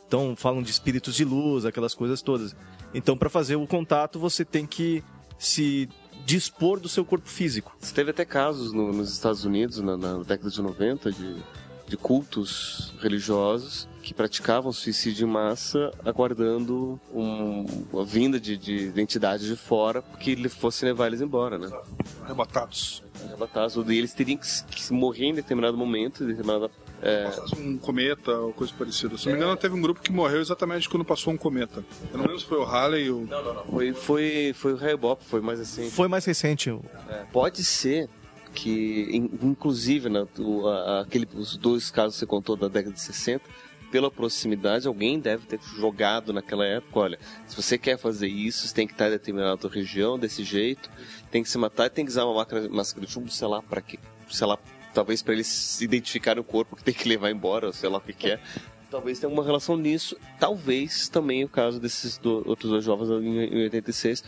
Então falam de espíritos de luz, aquelas coisas todas. Então para fazer o contato você tem que se dispor do seu corpo físico. Você teve até casos no- nos Estados Unidos, na, na década de 90, de, de cultos religiosos que praticavam suicídio em massa aguardando um, a vinda de, de entidades de fora que ele fosse levar eles embora, né? Arrebatados. Arrebatados. E eles teriam que, se- que morrer em determinado momento, em determinada... É, Um cometa ou coisa parecida. Se não me engano, teve um grupo que morreu exatamente quando passou um cometa. Eu não lembro se foi o Halley ou. foi, foi, foi o Raibop, foi mais assim. Foi mais recente. o- Pode ser que, in- inclusive, né, o- a- aquele, os dois casos que você contou da década de 60, pela proximidade, alguém deve ter jogado naquela época, olha, se você quer fazer isso, você tem que estar em determinada região, desse jeito, tem que se matar e tem que usar uma máscara, máscara de chumbo, sei lá, para que, sei lá, talvez para eles identificarem o corpo que tem que levar embora, ou sei lá o que, que é. Talvez tenha alguma relação nisso. Talvez também o caso desses do- outros dois jovens em, em 86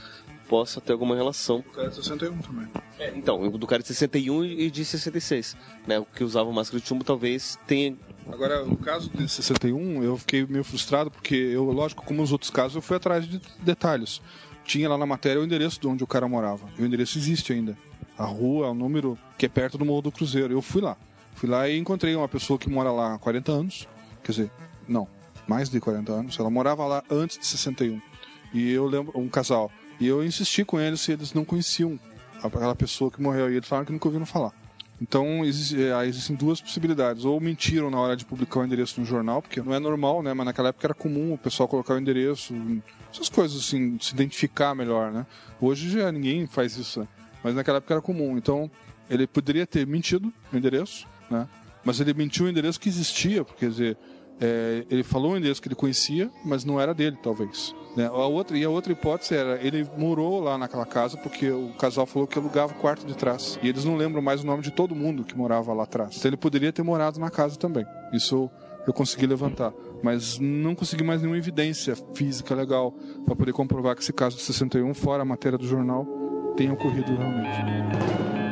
possa ter alguma relação. O cara é de 61 também. Então, o do cara de 61 e de 66, né? O que usava máscara de chumbo talvez tenha Agora, no caso de 61, eu fiquei meio frustrado porque eu, lógico, como nos outros casos, eu fui atrás de detalhes. Tinha lá na matéria o endereço de onde o cara morava. E o endereço existe ainda. A rua, o número que é perto do Morro do Cruzeiro. Eu fui lá. Fui lá e encontrei uma pessoa que mora lá há 40 anos. Quer dizer, não, mais de 40 anos. Ela morava lá antes de 61. E eu lembro, um casal. E eu insisti com eles se eles não conheciam aquela pessoa que morreu. E eles falaram que nunca ouviram falar. Então existe, é, existem duas possibilidades. Ou mentiram na hora de publicar o endereço no jornal, porque não é normal, né? Mas naquela época era comum o pessoal colocar o endereço, essas coisas assim, se identificar melhor, né? Hoje já ninguém faz isso, né? Mas naquela época era comum. Então ele poderia ter mentido o endereço, né? Mas ele mentiu o endereço que existia, porque quer dizer, é, ele falou o endereço que ele conhecia, mas não era dele, talvez. Né? A outra, e a outra hipótese era, ele morou lá naquela casa porque o casal falou que alugava o quarto de trás. E eles não lembram mais o nome de todo mundo que morava lá atrás. Então ele poderia ter morado na casa também. Isso eu consegui levantar. Mas não consegui mais nenhuma evidência física legal para poder comprovar que esse caso de 61, fora a matéria do jornal, tenha ocorrido realmente.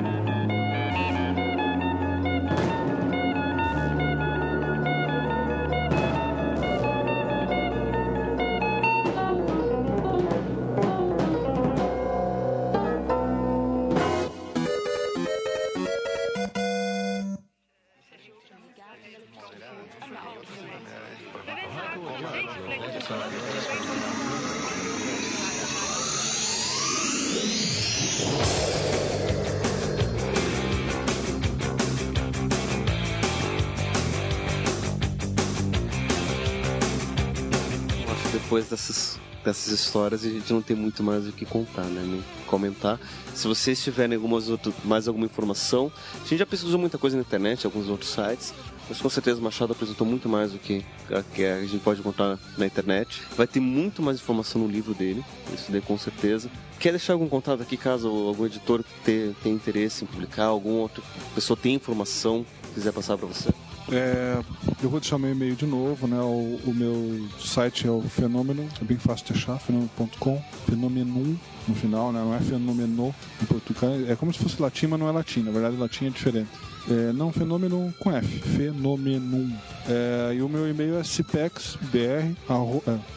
Dessas histórias a gente não tem muito mais o que contar, né? Nem comentar. Se vocês tiverem algumas outras, mais alguma informação, a gente já pesquisou muita coisa na internet, alguns outros sites. Mas com certeza o Machado apresentou muito mais do que a, que a gente pode encontrar na internet. Vai ter muito mais informação no livro dele, isso daí com certeza. Quer deixar algum contato aqui caso algum editor tenha, interesse em publicar, algum outro pessoa tenha informação quiser passar para você? É, eu vou deixar meu e-mail de novo, né? O, o meu site é o Fenômeno, é bem fácil de achar, fenômeno.com, Fenomenum no final, né? Não é fenomeno em português, é como se fosse latim, mas não é latim, na verdade latim é diferente. É, não, fenômeno com F, fenomenum. É, e o meu e-mail é cipexbr, arro, é.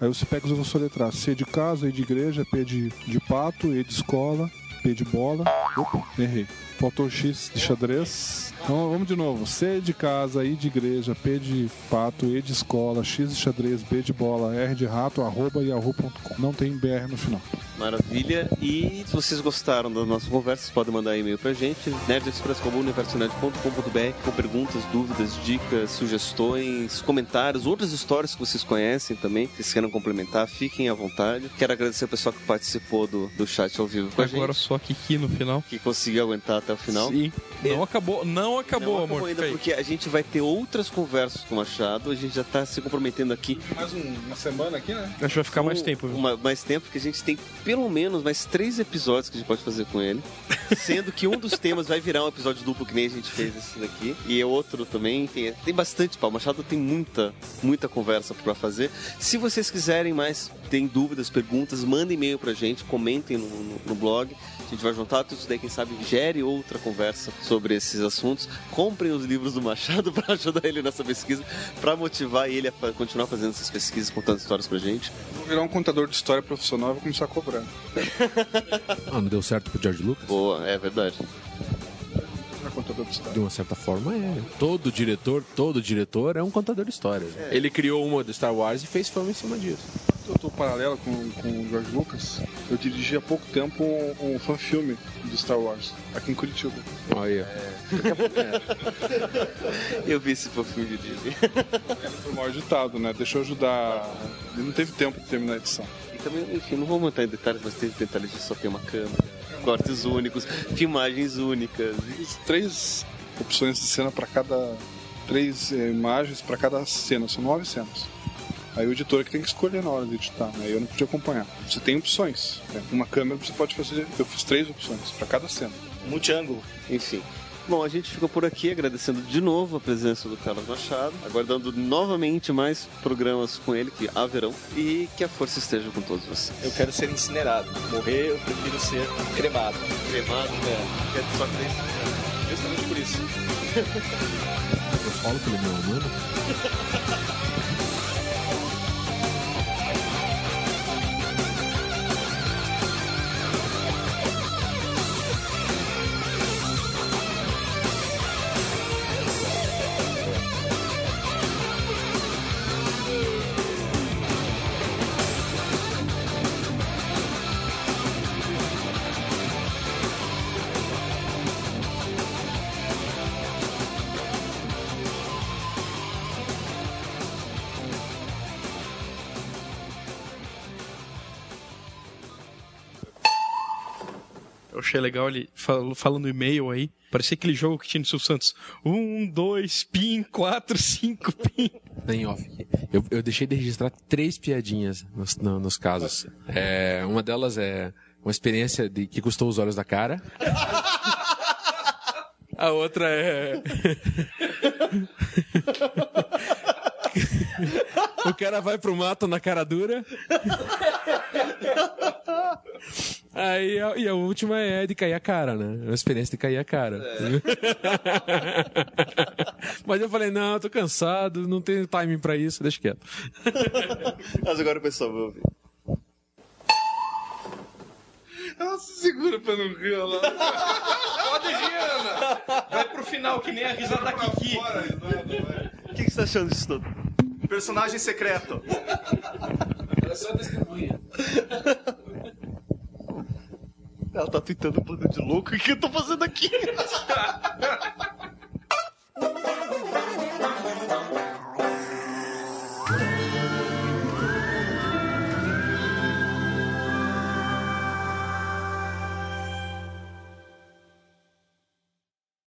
Aí o Cipex eu vou soletrar C de casa, E de igreja, P de, de pato, E de escola, P de bola. Opa, errei. Faltou X de xadrez. Então vamos de novo. C de casa, I de igreja, P de pato, E de escola, X de xadrez, B de bola, R de rato, arroba yahoo.com. Não tem BR no final. Maravilha. E se vocês gostaram da nossa conversa, vocês podem mandar e-mail pra gente, nerdexpress.universonet.com.br com perguntas, dúvidas, dicas, sugestões, comentários, outras histórias que vocês conhecem também, que vocês queiram complementar, fiquem à vontade. Quero agradecer o pessoal que participou do, do chat ao vivo com a Agora gente. só Kiki no final. Que conseguiu aguentar até o final. Sim. Não acabou, não acabou, Não amor. acabou ainda, Fica aí. porque a gente vai ter outras conversas com o Machado, a gente já tá se comprometendo aqui Mais um- uma semana aqui, né? Acho que vai ficar mais tempo. viu? uma- mais tempo, porque a gente tem pelo menos mais três episódios que a gente pode fazer com ele. Sendo que um dos temas vai virar um episódio duplo, que nem a gente fez esse daqui. E é outro também. Tem, tem bastante pau. O Machado tem muita, muita conversa pra fazer. Se vocês quiserem mais, tem dúvidas, perguntas, mandem e-mail pra gente, comentem no, no- no blog. A gente vai juntar tudo isso daí, quem sabe gere outra conversa sobre esses assuntos. Comprem os livros do Machado pra ajudar ele nessa pesquisa, pra motivar ele a continuar fazendo essas pesquisas, contando histórias pra gente. Vou virar um contador de história profissional e vou começar a cobrar. Ah, não deu certo pro George Lucas? Boa, é verdade. Contador de história. De uma certa forma é. Todo diretor, todo diretor é um contador de histórias. Ele criou uma do Star Wars e fez fama em cima disso. Eu tô paralelo com, com o George Lucas. Eu dirigi há pouco tempo um, um fan-filme do Star Wars, aqui em Curitiba. Olha. Eu vi esse fofinho de livro. Ele foi mal editado, né? Deixa eu ajudar. Ele não teve tempo de terminar a edição. E também, enfim, não vou entrar em detalhes, mas teve detalhes de só ter uma câmera, cortes únicos, filmagens únicas. Fiz três opções de cena para cada. Três eh, imagens para cada cena, são nove cenas. Aí o editor é que tem que escolher na hora de editar, né? Eu não podia acompanhar. Você tem opções. né? Uma câmera você pode fazer. Eu fiz três opções para cada cena. Multiângulo. Enfim. Bom, a gente fica por aqui agradecendo de novo a presença do Carlos Machado, aguardando novamente mais programas com ele, que haverão, e que a força esteja com todos vocês. Eu quero ser incinerado. Morrer, eu prefiro ser cremado. Cremado? É. Quer só crer. Justamente por isso. Eu falo que ele é meu humano. achei legal ele fal- falando e-mail aí. Parecia aquele jogo que tinha no Silvio Santos. Um, dois, pin, quatro, cinco, pin. em off. Eu, eu deixei de registrar três piadinhas nos, no- nos casos. É, uma delas é uma experiência de que custou os olhos da cara. A outra é. o cara vai pro mato na cara dura. Aí, a- e a última é de cair a cara, né? Uma experiência de cair a cara. Mas eu falei, não, eu tô cansado, não tenho timing pra isso, deixa quieto. Mas agora o pessoal vai ouvir. Ela se segura pra não rir lá. Pode rir, Ana. Vai pro final, que nem a risada da Kiki. O que, que você tá achando disso tudo? Personagem secreto. Ela só testemunha. Ela tá tweetando um bando de louco. O que eu tô fazendo aqui?